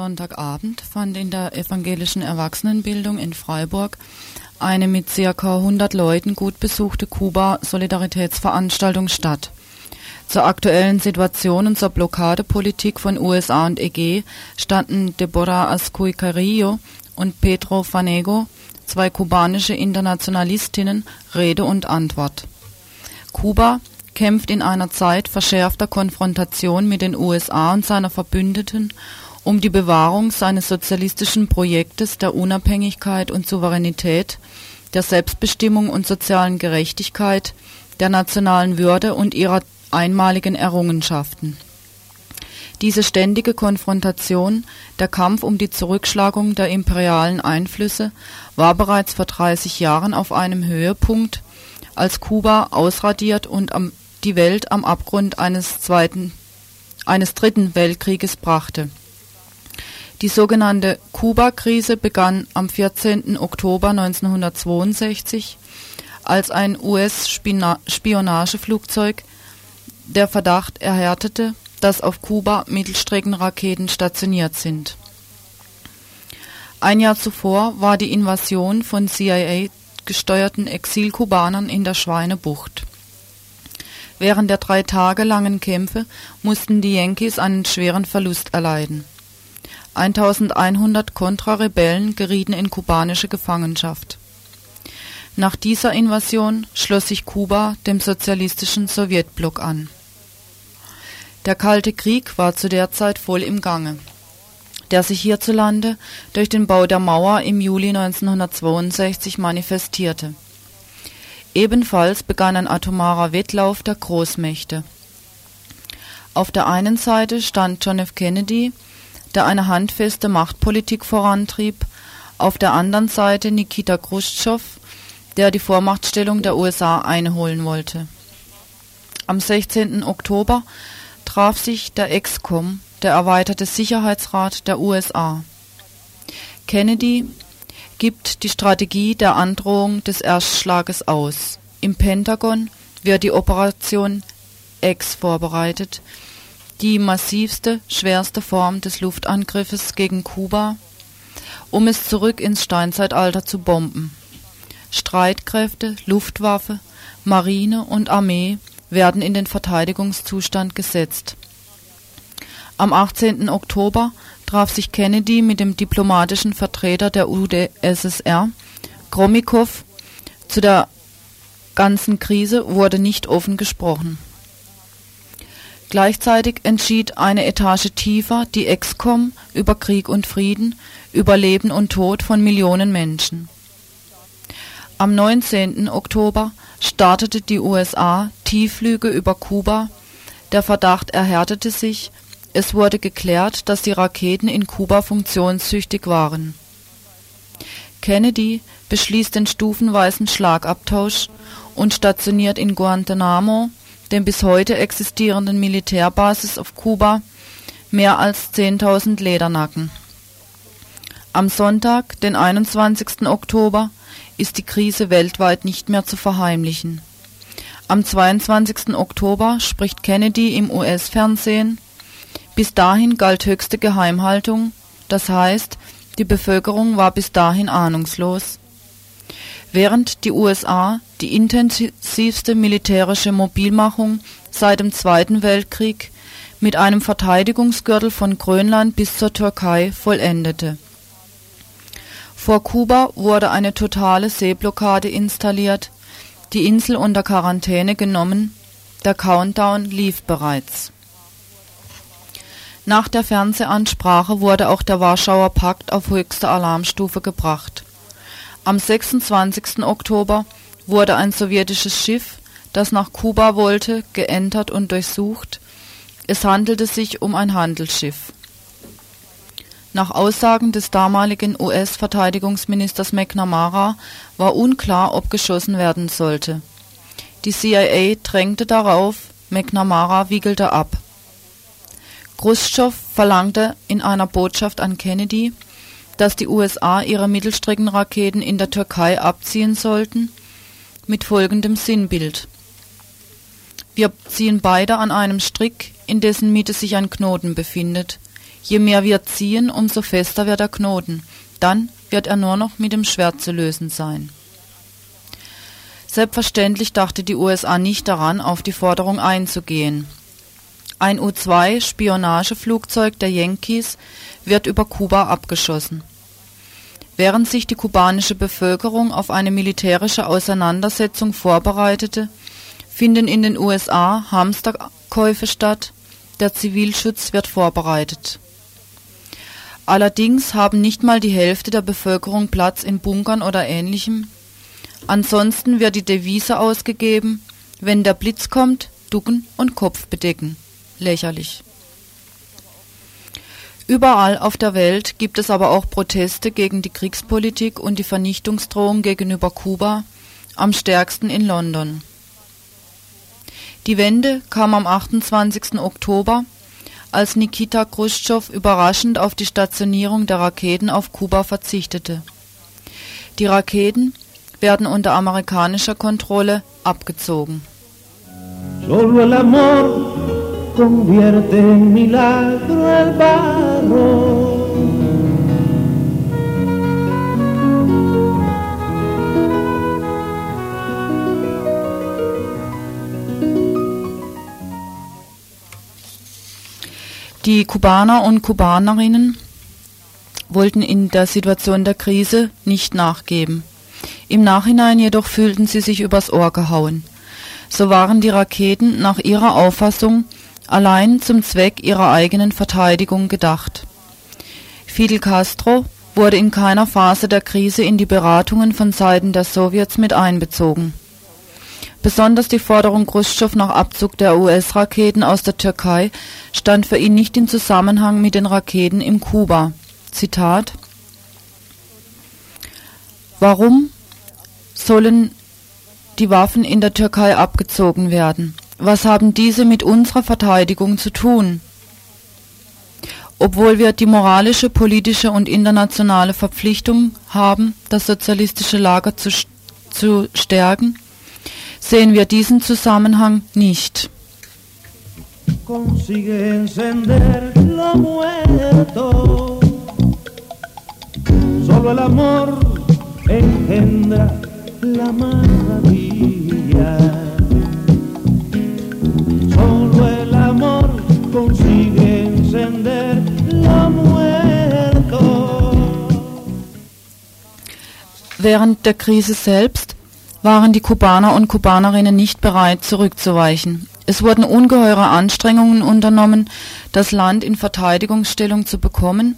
Sonntagabend fand in der evangelischen Erwachsenenbildung in Freiburg eine mit ca. 100 Leuten gut besuchte Kuba-Solidaritätsveranstaltung statt. Zur aktuellen Situation und zur Blockadepolitik von USA und EG standen Deborah Ascuy Carrillo und Pedro Fanego, zwei kubanische Internationalistinnen, Rede und Antwort. Kuba kämpft in einer Zeit verschärfter Konfrontation mit den USA und seiner Verbündeten um die Bewahrung seines sozialistischen Projektes der Unabhängigkeit und Souveränität, der Selbstbestimmung und sozialen Gerechtigkeit, der nationalen Würde und ihrer einmaligen Errungenschaften. Diese ständige Konfrontation, der Kampf um die Zurückschlagung der imperialen Einflüsse, war bereits vor 30 Jahren auf einem Höhepunkt, als Kuba ausradiert und am die Welt am Abgrund eines zweiten, eines dritten Weltkrieges brachte. Die sogenannte Kuba-Krise begann am 14. Oktober 1962, als ein US-Spionageflugzeug der Verdacht erhärtete, dass auf Kuba Mittelstreckenraketen stationiert sind. Ein Jahr zuvor war die Invasion von CIA gesteuerten Exilkubanern in der Schweinebucht. Während der drei Tage langen Kämpfe mussten die Yankees einen schweren Verlust erleiden. 1100 Kontrarebellen gerieten in kubanische Gefangenschaft. Nach dieser Invasion schloss sich Kuba dem sozialistischen Sowjetblock an. Der Kalte Krieg war zu der Zeit voll im Gange, der sich hierzulande durch den Bau der Mauer im Juli 1962 manifestierte Ebenfalls begann ein atomarer Wettlauf der Großmächte. Auf der einen Seite stand John F. Kennedy, der eine handfeste Machtpolitik vorantrieb, auf der anderen Seite Nikita Khrushchev, der die Vormachtstellung der USA einholen wollte. Am 16. Oktober traf sich der EXCOM, der erweiterte Sicherheitsrat der USA. Kennedy gibt die Strategie der Androhung des Erstschlages aus. Im Pentagon wird die Operation X vorbereitet, die massivste, schwerste Form des Luftangriffes gegen Kuba, um es zurück ins Steinzeitalter zu bomben. Streitkräfte, Luftwaffe, Marine und Armee werden in den Verteidigungszustand gesetzt. Am 18. Oktober traf sich Kennedy mit dem diplomatischen Vertreter der UdSSR, Gromykow. Zu der ganzen Krise wurde nicht offen gesprochen. Gleichzeitig entschied eine Etage tiefer die EXCOM über Krieg und Frieden, über Leben und Tod von Millionen Menschen. Am 19. Oktober startete die USA Tiefflüge über Kuba, der Verdacht erhärtete sich, es wurde geklärt, dass die Raketen in Kuba funktionstüchtig waren. Kennedy beschließt den stufenweisen Schlagabtausch und stationiert in Guantanamo, dem bis heute existierenden Militärbasis auf Kuba, mehr als 10.000 Ledernacken. Am Sonntag, den 21. Oktober, ist die Krise weltweit nicht mehr zu verheimlichen. Am 22. Oktober spricht Kennedy im US-Fernsehen bis dahin galt höchste Geheimhaltung, das heißt, die Bevölkerung war bis dahin ahnungslos. Während die USA die intensivste militärische Mobilmachung seit dem Zweiten Weltkrieg mit einem Verteidigungsgürtel von Grönland bis zur Türkei vollendete. Vor Kuba wurde eine totale Seeblockade installiert, die Insel unter Quarantäne genommen, der Countdown lief bereits nach der Fernsehansprache wurde auch der Warschauer Pakt auf höchste Alarmstufe gebracht. Am 26. Oktober wurde ein sowjetisches Schiff, das nach Kuba wollte, geentert und durchsucht. Es handelte sich um ein Handelsschiff. Nach Aussagen des damaligen US-Verteidigungsministers McNamara war unklar, ob geschossen werden sollte. Die CIA drängte darauf, McNamara wiegelte ab Chruschtschow verlangte in einer Botschaft an Kennedy, dass die USA ihre Mittelstreckenraketen in der Türkei abziehen sollten, mit folgendem Sinnbild: Wir ziehen beide an einem Strick, in dessen Mitte sich ein Knoten befindet. Je mehr wir ziehen, umso fester wird der Knoten. Dann wird er nur noch mit dem Schwert zu lösen sein. Selbstverständlich dachte die USA nicht daran, auf die Forderung einzugehen. Ein U-2-Spionageflugzeug der Yankees wird über Kuba abgeschossen. Während sich die kubanische Bevölkerung auf eine militärische Auseinandersetzung vorbereitete, finden in den USA Hamsterkäufe statt, der Zivilschutz wird vorbereitet. Allerdings haben nicht mal die Hälfte der Bevölkerung Platz in Bunkern oder ähnlichem, Ansonsten wird die Devise ausgegeben, wenn der Blitz kommt, ducken und Kopf bedecken. Lächerlich. Überall auf der Welt gibt es aber auch Proteste gegen die Kriegspolitik und die Vernichtungsdrohung gegenüber Kuba, am stärksten in London. Die Wende kam am 28. Oktober, als Nikita Khrushchev überraschend auf die Stationierung der Raketen auf Kuba verzichtete. Die Raketen, werden unter amerikanischer Kontrolle abgezogen. Solo el amor convierte en milagro el barro. Die Kubaner und Kubanerinnen wollten in der Situation der Krise nicht nachgeben. Im Nachhinein jedoch fühlten sie sich übers Ohr gehauen. So waren die Raketen nach ihrer Auffassung allein zum Zweck ihrer eigenen Verteidigung gedacht. Fidel Castro wurde in keiner Phase der Krise in die Beratungen von Seiten der Sowjets mit einbezogen. Besonders die Forderung Khrushchev nach Abzug der US-Raketen aus der Türkei stand für ihn nicht in Zusammenhang mit den Raketen im Kuba. Zitat Warum sollen die Waffen in der Türkei abgezogen werden. Was haben diese mit unserer Verteidigung zu tun? Obwohl wir die moralische, politische und internationale Verpflichtung haben, das sozialistische Lager zu, zu stärken, sehen wir diesen Zusammenhang nicht. La maravilla. Während der Krise selbst waren die Kubaner und Kubanerinnen nicht bereit, zurückzuweichen. Es wurden ungeheure Anstrengungen unternommen, das Land in Verteidigungsstellung zu bekommen,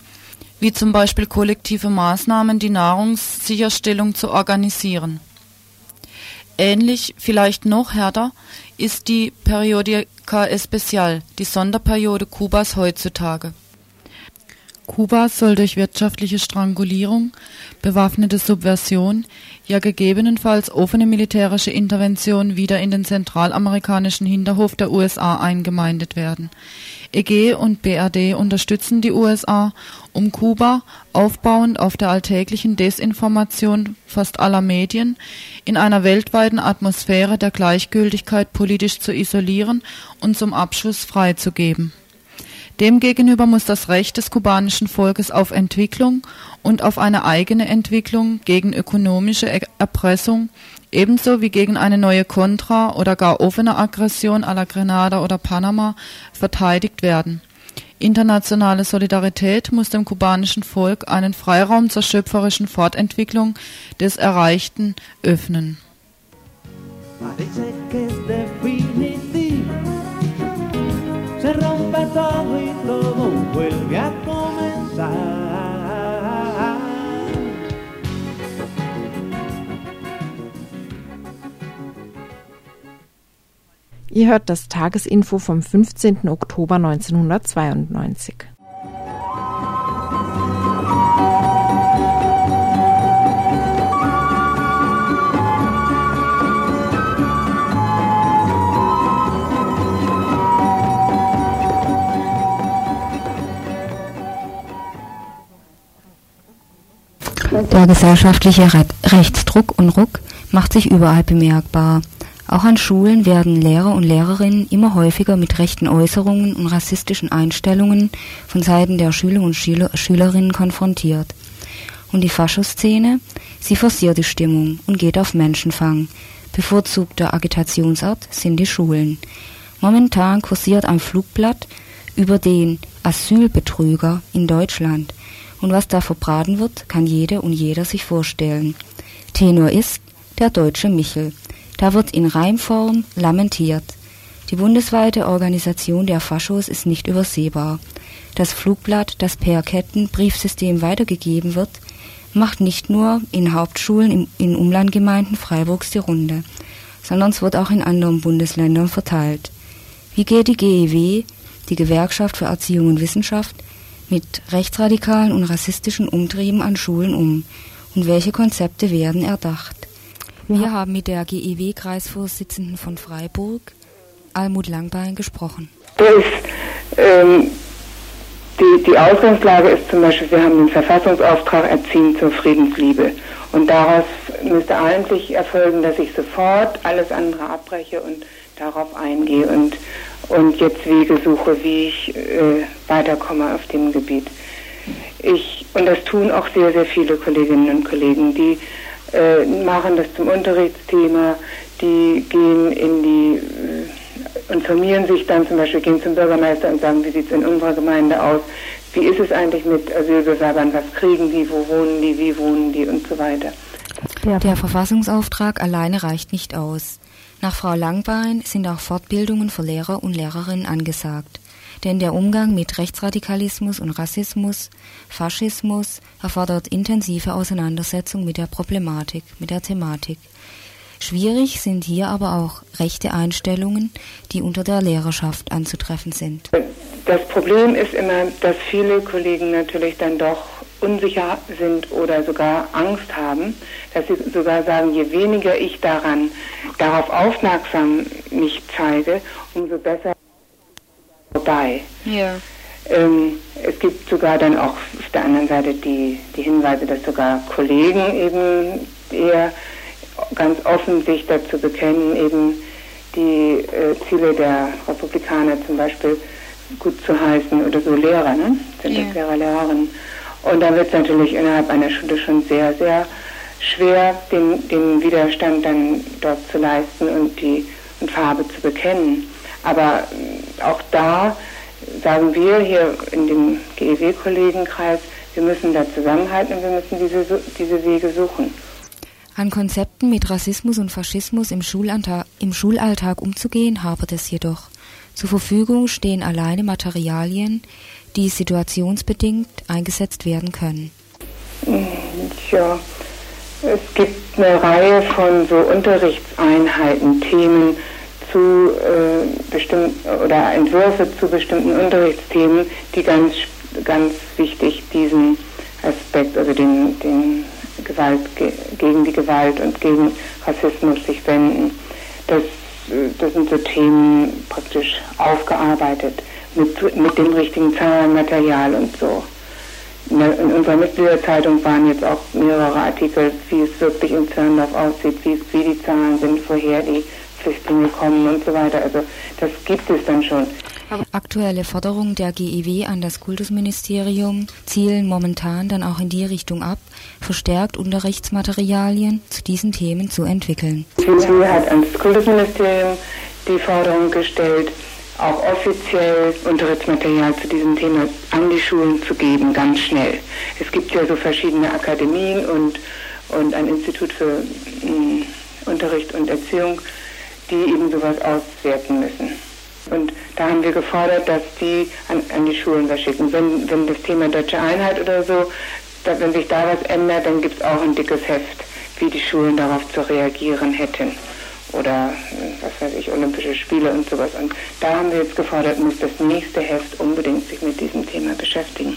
wie zum Beispiel kollektive Maßnahmen, die Nahrungssicherstellung zu organisieren. Ähnlich, vielleicht noch härter, ist die Periodica Especial, die Sonderperiode Kubas heutzutage. Kuba soll durch wirtschaftliche Strangulierung, bewaffnete Subversion, ja gegebenenfalls offene militärische Intervention wieder in den zentralamerikanischen Hinterhof der USA eingemeindet werden. EG und BRD unterstützen die USA, um Kuba, aufbauend auf der alltäglichen Desinformation fast aller Medien, in einer weltweiten Atmosphäre der Gleichgültigkeit politisch zu isolieren und zum Abschuss freizugeben. Demgegenüber muss das Recht des kubanischen Volkes auf Entwicklung und auf eine eigene Entwicklung gegen ökonomische Erpressung ebenso wie gegen eine neue Kontra- oder gar offene Aggression à la Grenada oder Panama verteidigt werden. Internationale Solidarität muss dem kubanischen Volk einen Freiraum zur schöpferischen Fortentwicklung des Erreichten öffnen. Se rompe todo Ihr hört das Tagesinfo vom 15. Oktober 1992. Der gesellschaftliche Rechtsdruck und Ruck macht sich überall bemerkbar Auch an Schulen werden Lehrer und Lehrerinnen immer häufiger mit rechten Äußerungen und rassistischen Einstellungen von Seiten der Schüler und Schüler, Schülerinnen konfrontiert. Und die Faschoszene, sie forciert die Stimmung und geht auf Menschenfang. Bevorzugter Agitationsort sind die Schulen. Momentan kursiert ein Flugblatt über den Asylbetrüger in Deutschland. Und was da verbraten wird, kann jede und jeder sich vorstellen. Tenor ist der deutsche Michel. Da wird in Reimform lamentiert. Die bundesweite Organisation der Faschos ist nicht übersehbar. Das Flugblatt, das per Kettenbriefsystem weitergegeben wird, macht nicht nur in Hauptschulen in Umlandgemeinden Freiburgs die Runde, sondern es wird auch in anderen Bundesländern verteilt. Wie geht die GEW, die Gewerkschaft für Erziehung und Wissenschaft, mit rechtsradikalen und rassistischen Umtrieben an Schulen um und welche Konzepte werden erdacht? Wir haben mit der GEW-Kreisvorsitzenden von Freiburg, Almut Langbein, gesprochen. Das ähm, die, die Ausgangslage ist zum Beispiel, wir haben den Verfassungsauftrag Erziehen zur Friedensliebe. Und daraus müsste eigentlich erfolgen, dass ich sofort alles andere abbreche und darauf eingehe und, und jetzt Wege suche, wie ich äh, weiterkomme auf dem Gebiet. Ich, und das tun auch sehr, sehr viele Kolleginnen und Kollegen, die äh, machen das zum Unterrichtsthema, die gehen in die, äh, informieren sich dann zum Beispiel, gehen zum Bürgermeister und sagen, wie sieht es in unserer Gemeinde aus, wie ist es eigentlich mit Asylbewerbern, was kriegen die, wo wohnen die, wie wohnen die? Und so weiter. Der Verfassungsauftrag alleine reicht nicht aus. Nach Frau Langbein sind auch Fortbildungen für Lehrer und Lehrerinnen angesagt. Denn der Umgang mit Rechtsradikalismus und Rassismus, Faschismus erfordert intensive Auseinandersetzung mit der Problematik, mit der Thematik. Schwierig sind hier aber auch rechte Einstellungen, die unter der Lehrerschaft anzutreffen sind. Das Problem ist immer, dass viele Kollegen natürlich dann doch unsicher sind oder sogar Angst haben, dass sie sogar sagen, je weniger ich daran darauf aufmerksam mich zeige, umso besser vorbei. Ja. Ähm, es gibt sogar dann auch auf der anderen Seite die, die Hinweise, dass sogar Kollegen eben eher ganz offen sich dazu bekennen, eben die äh, Ziele der Republikaner zum Beispiel gut zu heißen oder so Lehrer, ne? Sind ja. das Lehrer, Lehrerinnen. Und da wird es natürlich innerhalb einer Schule schon sehr, sehr schwer, den, den Widerstand dann dort zu leisten und die und Farbe zu bekennen. Aber äh, auch da sagen wir hier in dem GEW-Kollegenkreis, wir müssen da zusammenhalten und wir müssen diese, diese Wege suchen. An Konzepten mit Rassismus und Faschismus im, Schulalltag, im Schulalltag umzugehen, hapert es jedoch. Zur Verfügung stehen alleine Materialien, die situationsbedingt eingesetzt werden können. Ja, es gibt eine Reihe von so Unterrichtseinheiten, Themen, zu äh, bestimmten oder Entwürfe zu bestimmten Unterrichtsthemen, die ganz ganz wichtig diesen Aspekt, also den, den Gewalt gegen die Gewalt und gegen Rassismus sich wenden. Das, das sind so Themen praktisch aufgearbeitet mit, mit dem richtigen Zahlenmaterial und so. In unserer Mitgliederzeitung waren jetzt auch mehrere Artikel, wie es wirklich in Zirndorf aussieht, wie, wie die Zahlen sind, woher die Flüchtlinge kommen und so weiter. Also das gibt es dann schon. Aktuelle Forderungen der GEW an das Kultusministerium zielen momentan dann auch in die Richtung ab, verstärkt Unterrichtsmaterialien zu diesen Themen zu entwickeln. Die GEW hat ans Kultusministerium die Forderung gestellt, auch offiziell Unterrichtsmaterial zu diesem Thema an die Schulen zu geben, ganz schnell. Es gibt ja so verschiedene Akademien und, und ein Institut für mh, hm, Unterricht und Erziehung, die eben sowas auswerten müssen. Und da haben wir gefordert, dass die an, an die Schulen was schicken. Wenn, wenn das Thema deutsche Einheit oder so, da, wenn sich da was ändert, dann gibt es auch ein dickes Heft, wie die Schulen darauf zu reagieren hätten. Oder, was weiß ich, Olympische Spiele und sowas. Und da haben wir jetzt gefordert, muss das nächste Heft unbedingt sich mit diesem Thema beschäftigen.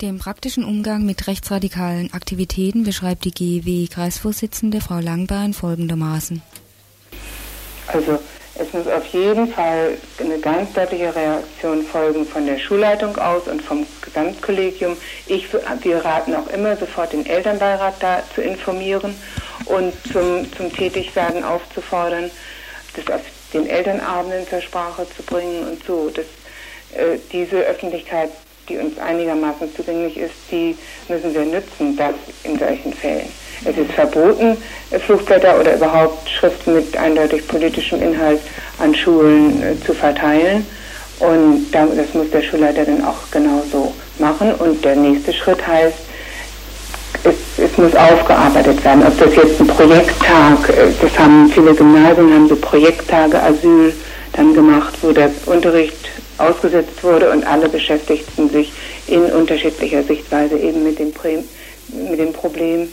Den praktischen Umgang mit rechtsradikalen Aktivitäten beschreibt die GEW-Kreisvorsitzende Frau Langbein folgendermaßen. Also es muss auf jeden Fall eine ganz deutliche Reaktion folgen von der Schulleitung aus und vom Gesamtkollegium. Ich, wir raten auch immer sofort den Elternbeirat da zu informieren und zum, zum Tätigwerden aufzufordern, das auf den Elternabenden zur Sprache zu bringen und so. Das, äh, diese Öffentlichkeit, die uns einigermaßen zugänglich ist, die müssen wir nützen, das in solchen Fällen. Es ist verboten, Flugblätter oder überhaupt Schriften mit eindeutig politischem Inhalt an Schulen äh, zu verteilen. Und das muss der Schulleiter dann auch genauso machen. Und der nächste Schritt heißt, es, es, muss aufgearbeitet werden. Ob das jetzt ein Projekttag, äh, das haben viele Gymnasien, haben so Projekttage Asyl dann gemacht, wo der Unterricht ausgesetzt wurde und alle beschäftigten sich in unterschiedlicher Sichtweise eben mit dem, mit dem Problem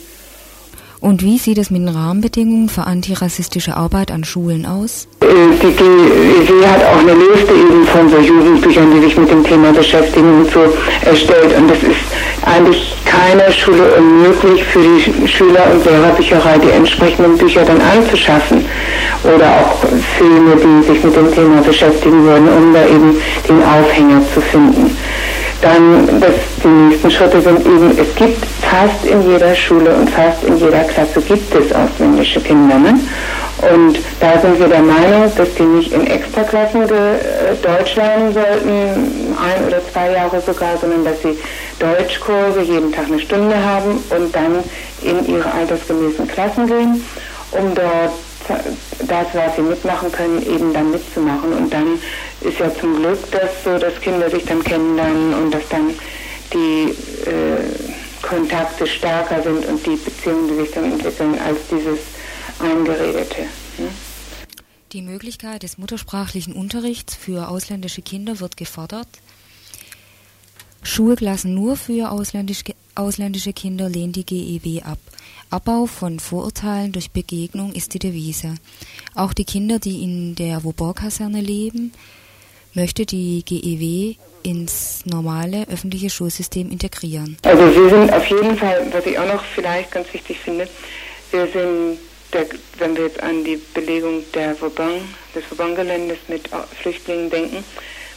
und wie sieht es mit den Rahmenbedingungen für antirassistische Arbeit an Schulen aus? Äh, die GEW hat auch eine Liste eben von so Jugendbüchern, die sich mit dem Thema beschäftigen und so erstellt. Und es ist eigentlich keiner Schule unmöglich für die Schüler- und Lehrerbücherei die entsprechenden Bücher dann anzuschaffen. Oder auch Filme, die sich mit dem Thema beschäftigen würden, um da eben den Aufhänger zu finden. Dann das, die nächsten Schritte sind eben, es gibt fast in jeder Schule und fast in jeder Klasse gibt es ausländische Kinder. Ne? Und da sind wir der Meinung, dass die nicht in Extraklassen äh, Deutsch lernen sollten, ein oder zwei Jahre sogar, sondern dass sie Deutschkurse jeden Tag eine Stunde haben und dann in ihre altersgemäßen Klassen gehen, um dort das, was sie mitmachen können, eben dann mitzumachen. Und dann ist ja zum Glück das so, dass Kinder sich dann kennenlernen und dass dann die äh, Kontakte stärker sind und die Beziehungen, die sich dann entwickeln, als dieses Eingeredete. Die Möglichkeit des muttersprachlichen Unterrichts für ausländische Kinder wird gefordert. Schulklassen nur für ausländische, ausländische Kinder lehnt die GEW ab. Abbau von Vorurteilen durch Begegnung ist die Devise. Auch die Kinder, die in der Wobor-Kaserne leben, möchte die GEW ins normale öffentliche Schulsystem integrieren. Also wir sind auf jeden Fall, was ich auch noch vielleicht ganz wichtig finde, wir sind, der, wenn wir jetzt an die Belegung der Vauban, des Vauban-Geländes mit Flüchtlingen denken,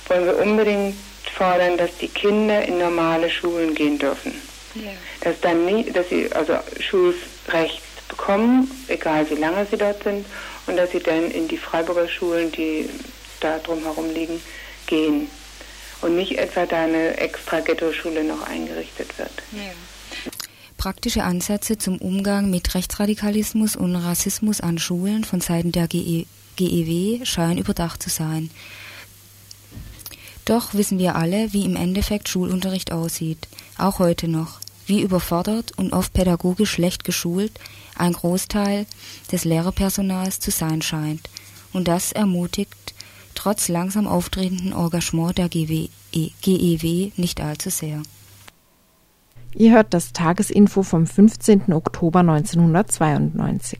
wollen wir unbedingt fordern, dass die Kinder in normale Schulen gehen dürfen. Ja. Dass dann nie, dass sie also Schulrecht bekommen, egal wie lange sie dort sind, und dass sie dann in die Freiburger Schulen, die da drumherum liegen, gehen. Und nicht etwa da eine extra Ghetto-Schule noch eingerichtet wird. Ja. Praktische Ansätze zum Umgang mit Rechtsradikalismus und Rassismus an Schulen von Seiten der GE GEW scheinen überdacht zu sein. Doch wissen wir alle, wie im Endeffekt Schulunterricht aussieht auch heute noch, wie überfordert und oft pädagogisch schlecht geschult ein Großteil des Lehrerpersonals zu sein scheint. Und das ermutigt trotz langsam auftretenden Engagement der GEW e nicht allzu sehr. Ihr hört das Tagesinfo vom 15. Oktober 1992.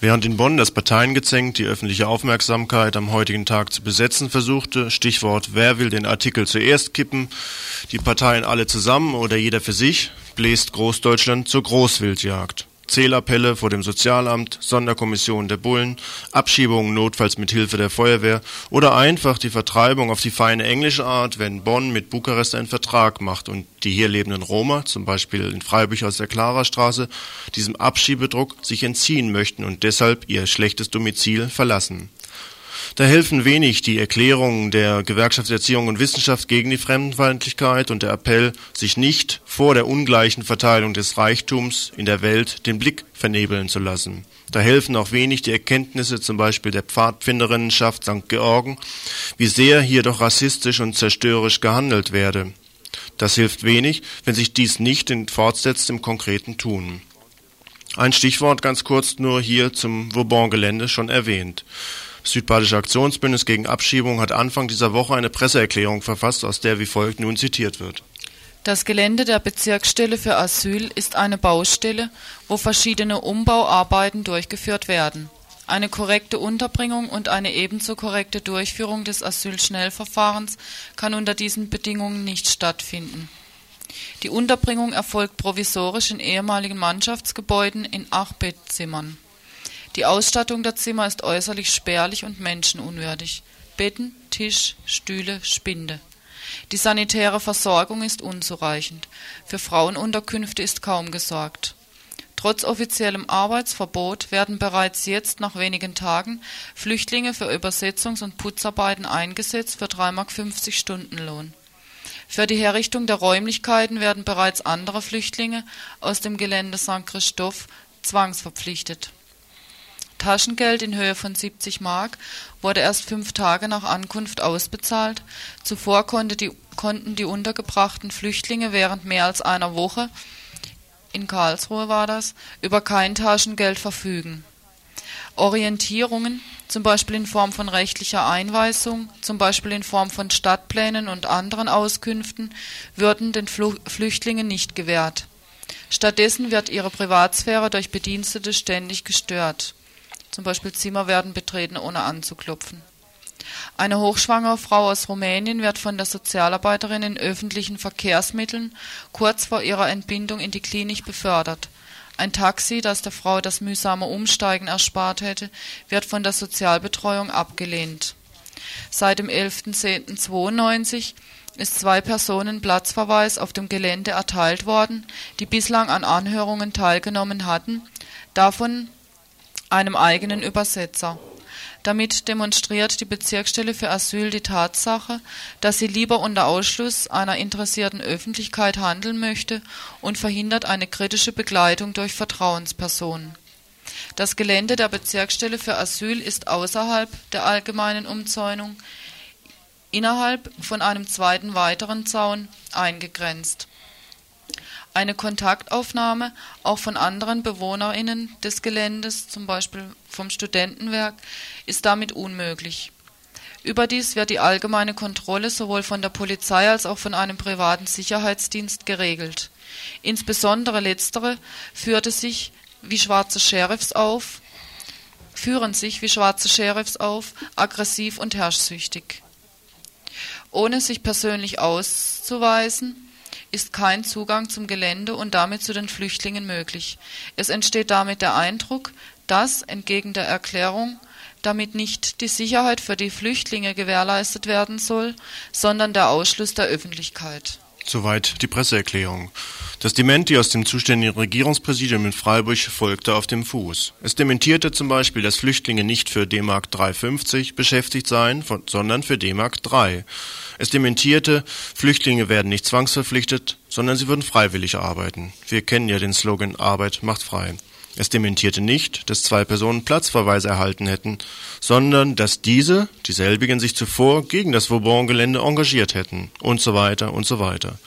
Während in Bonn das Parteiengezänk die öffentliche Aufmerksamkeit am heutigen Tag zu besetzen versuchte, Stichwort Wer will den Artikel zuerst kippen, die Parteien alle zusammen oder jeder für sich, bläst Großdeutschland zur Großwildjagd. Zählappelle vor dem Sozialamt, Sonderkommission der Bullen, Abschiebungen notfalls mit Hilfe der Feuerwehr oder einfach die Vertreibung auf die feine englische Art, wenn Bonn mit Bukarest einen Vertrag macht und die hier lebenden Roma, zum Beispiel in Freiburg aus der Klarastraße, diesem Abschiebedruck sich entziehen möchten und deshalb ihr schlechtes Domizil verlassen. Da helfen wenig die Erklärungen der Gewerkschaftserziehung und Wissenschaft gegen die Fremdenfeindlichkeit und der Appell, sich nicht vor der ungleichen Verteilung des Reichtums in der Welt den Blick vernebeln zu lassen. Da helfen auch wenig die Erkenntnisse zum Beispiel der Pfadfinderinnenschaft St. Georgen, wie sehr hier doch rassistisch und zerstörerisch gehandelt werde. Das hilft wenig, wenn sich dies nicht fortsetzt im konkreten Tun. Ein Stichwort ganz kurz nur hier zum Vauban-Gelände schon erwähnt. Südbadische Aktionsbündnis gegen Abschiebung hat Anfang dieser Woche eine Presseerklärung verfasst, aus der wie folgt nun zitiert wird. Das Gelände der Bezirksstelle für Asyl ist eine Baustelle, wo verschiedene Umbauarbeiten durchgeführt werden. Eine korrekte Unterbringung und eine ebenso korrekte Durchführung des Asylschnellverfahrens kann unter diesen Bedingungen nicht stattfinden. Die Unterbringung erfolgt provisorisch in ehemaligen Mannschaftsgebäuden in acht Bettzimmern. Die Ausstattung der Zimmer ist äußerlich spärlich und menschenunwürdig. Betten, Tisch, Stühle, Spinde. Die sanitäre Versorgung ist unzureichend. Für Frauenunterkünfte ist kaum gesorgt. Trotz offiziellem Arbeitsverbot werden bereits jetzt nach wenigen Tagen Flüchtlinge für Übersetzungs- und Putzarbeiten eingesetzt für 3,50 Mark Stundenlohn. Für die Herrichtung der Räumlichkeiten werden bereits andere Flüchtlinge aus dem Gelände St. Christoph zwangsverpflichtet. Taschengeld in Höhe von 70 Mark wurde erst fünf Tage nach Ankunft ausbezahlt. Zuvor konnten die untergebrachten Flüchtlinge während mehr als einer Woche in Karlsruhe war das, über kein Taschengeld verfügen. Orientierungen, zum Beispiel in Form von rechtlicher Einweisung, zum Beispiel in Form von Stadtplänen und anderen Auskünften, würden den Flüchtlingen nicht gewährt. Stattdessen wird ihre Privatsphäre durch Bedienstete ständig gestört. Zum Beispiel Zimmer werden betreten, ohne anzuklopfen. Eine hochschwangere Frau aus Rumänien wird von der Sozialarbeiterin in öffentlichen Verkehrsmitteln kurz vor ihrer Entbindung in die Klinik befördert. Ein Taxi, das der Frau das mühsame Umsteigen erspart hätte, wird von der Sozialbetreuung abgelehnt. Seit dem 11.10.92 ist zwei Personen Platzverweis auf dem Gelände erteilt worden, die bislang an Anhörungen teilgenommen hatten, davon einem eigenen Übersetzer. Damit demonstriert die Bezirksstelle für Asyl die Tatsache, dass sie lieber unter Ausschluss einer interessierten Öffentlichkeit handeln möchte und verhindert eine kritische Begleitung durch Vertrauenspersonen. Das Gelände der Bezirksstelle für Asyl ist außerhalb der allgemeinen Umzäunung innerhalb von einem zweiten weiteren Zaun eingegrenzt eine Kontaktaufnahme auch von anderen BewohnerInnen des Geländes, zum Beispiel vom Studentenwerk, ist damit unmöglich. Überdies wird die allgemeine Kontrolle sowohl von der Polizei als auch von einem privaten Sicherheitsdienst geregelt. Insbesondere letztere führte sich wie schwarze Sheriffs auf, führen sich wie schwarze Sheriffs auf, aggressiv und herrschsüchtig. Ohne sich persönlich auszuweisen, ist kein Zugang zum Gelände und damit zu den Flüchtlingen möglich. Es entsteht damit der Eindruck, dass, entgegen der Erklärung, damit nicht die Sicherheit für die Flüchtlinge gewährleistet werden soll, sondern der Ausschluss der Öffentlichkeit. Soweit die Presseerklärung. Das Dementi aus dem zuständigen Regierungspräsidium in Freiburg folgte auf dem Fuß. Es dementierte zum Beispiel, dass Flüchtlinge nicht für D-Mark 3,50 beschäftigt seien, sondern für D-Mark 3. Es dementierte, Flüchtlinge werden nicht zwangsverpflichtet, sondern sie würden freiwillig arbeiten. Wir kennen ja den Slogan Arbeit macht frei. Es dementierte nicht, dass zwei Personen Platzverweise erhalten hätten, sondern dass diese, dieselbigen, sich zuvor gegen das Vauban-Gelände engagiert hätten und so weiter und so weiter.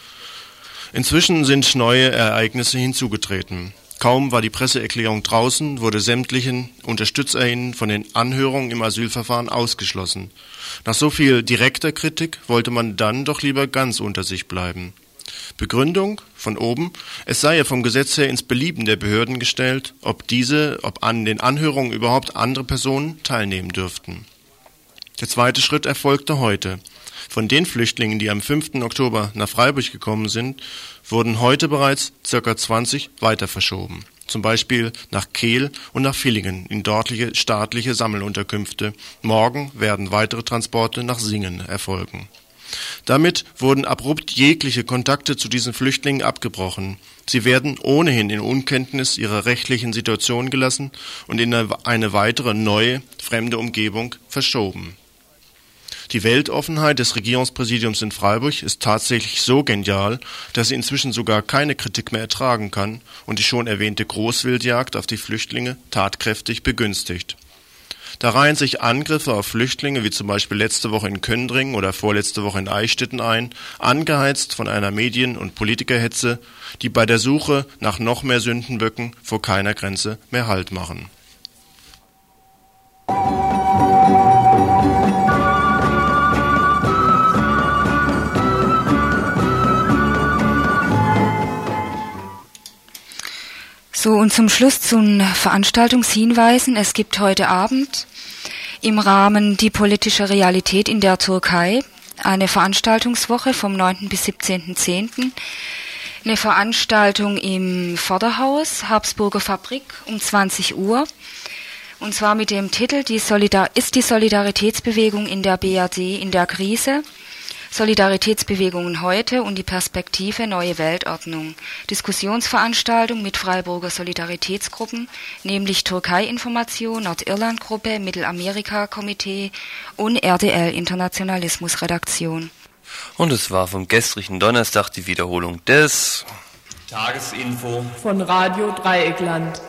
Inzwischen sind neue Ereignisse hinzugetreten. Kaum war die Presseerklärung draußen, wurde sämtlichen UnterstützerInnen von den Anhörungen im Asylverfahren ausgeschlossen. Nach so viel direkter Kritik wollte man dann doch lieber ganz unter sich bleiben. Begründung von oben, es sei ja vom Gesetz her ins Belieben der Behörden gestellt, ob diese, ob an den Anhörungen überhaupt andere Personen teilnehmen dürften. Der zweite Schritt erfolgte heute. Von den Flüchtlingen, die am 5. Oktober nach Freiburg gekommen sind, wurden heute bereits ca. 20 weiter verschoben. Zum Beispiel nach Kehl und nach Villingen in dortliche staatliche Sammelunterkünfte. Morgen werden weitere Transporte nach Singen erfolgen. Damit wurden abrupt jegliche Kontakte zu diesen Flüchtlingen abgebrochen. Sie werden ohnehin in Unkenntnis ihrer rechtlichen Situation gelassen und in eine weitere neue, fremde Umgebung verschoben. Die Weltoffenheit des Regierungspräsidiums in Freiburg ist tatsächlich so genial, dass sie inzwischen sogar keine Kritik mehr ertragen kann und die schon erwähnte Großwildjagd auf die Flüchtlinge tatkräftig begünstigt. Da reihen sich Angriffe auf Flüchtlinge, wie zum Beispiel letzte Woche in Köndring oder vorletzte Woche in Eichstätten ein, angeheizt von einer Medien- und Politikerhetze, die bei der Suche nach noch mehr Sündenböcken vor keiner Grenze mehr Halt machen. So, und zum Schluss zu den Veranstaltungshinweisen. Es gibt heute Abend im Rahmen Die politische Realität in der Türkei eine Veranstaltungswoche vom 9. bis 17.10. Eine Veranstaltung im Vorderhaus, Habsburger Fabrik um 20 Uhr. Und zwar mit dem Titel die Solidar Ist die Solidaritätsbewegung in der BRD in der Krise? Solidaritätsbewegungen heute und die Perspektive Neue Weltordnung. Diskussionsveranstaltung mit Freiburger Solidaritätsgruppen, nämlich Türkei-Information, Nordirland-Gruppe, Mittelamerika-Komitee und RDL Internationalismus-Redaktion. Und es war vom gestrigen Donnerstag die Wiederholung des Tagesinfo von Radio Dreieckland.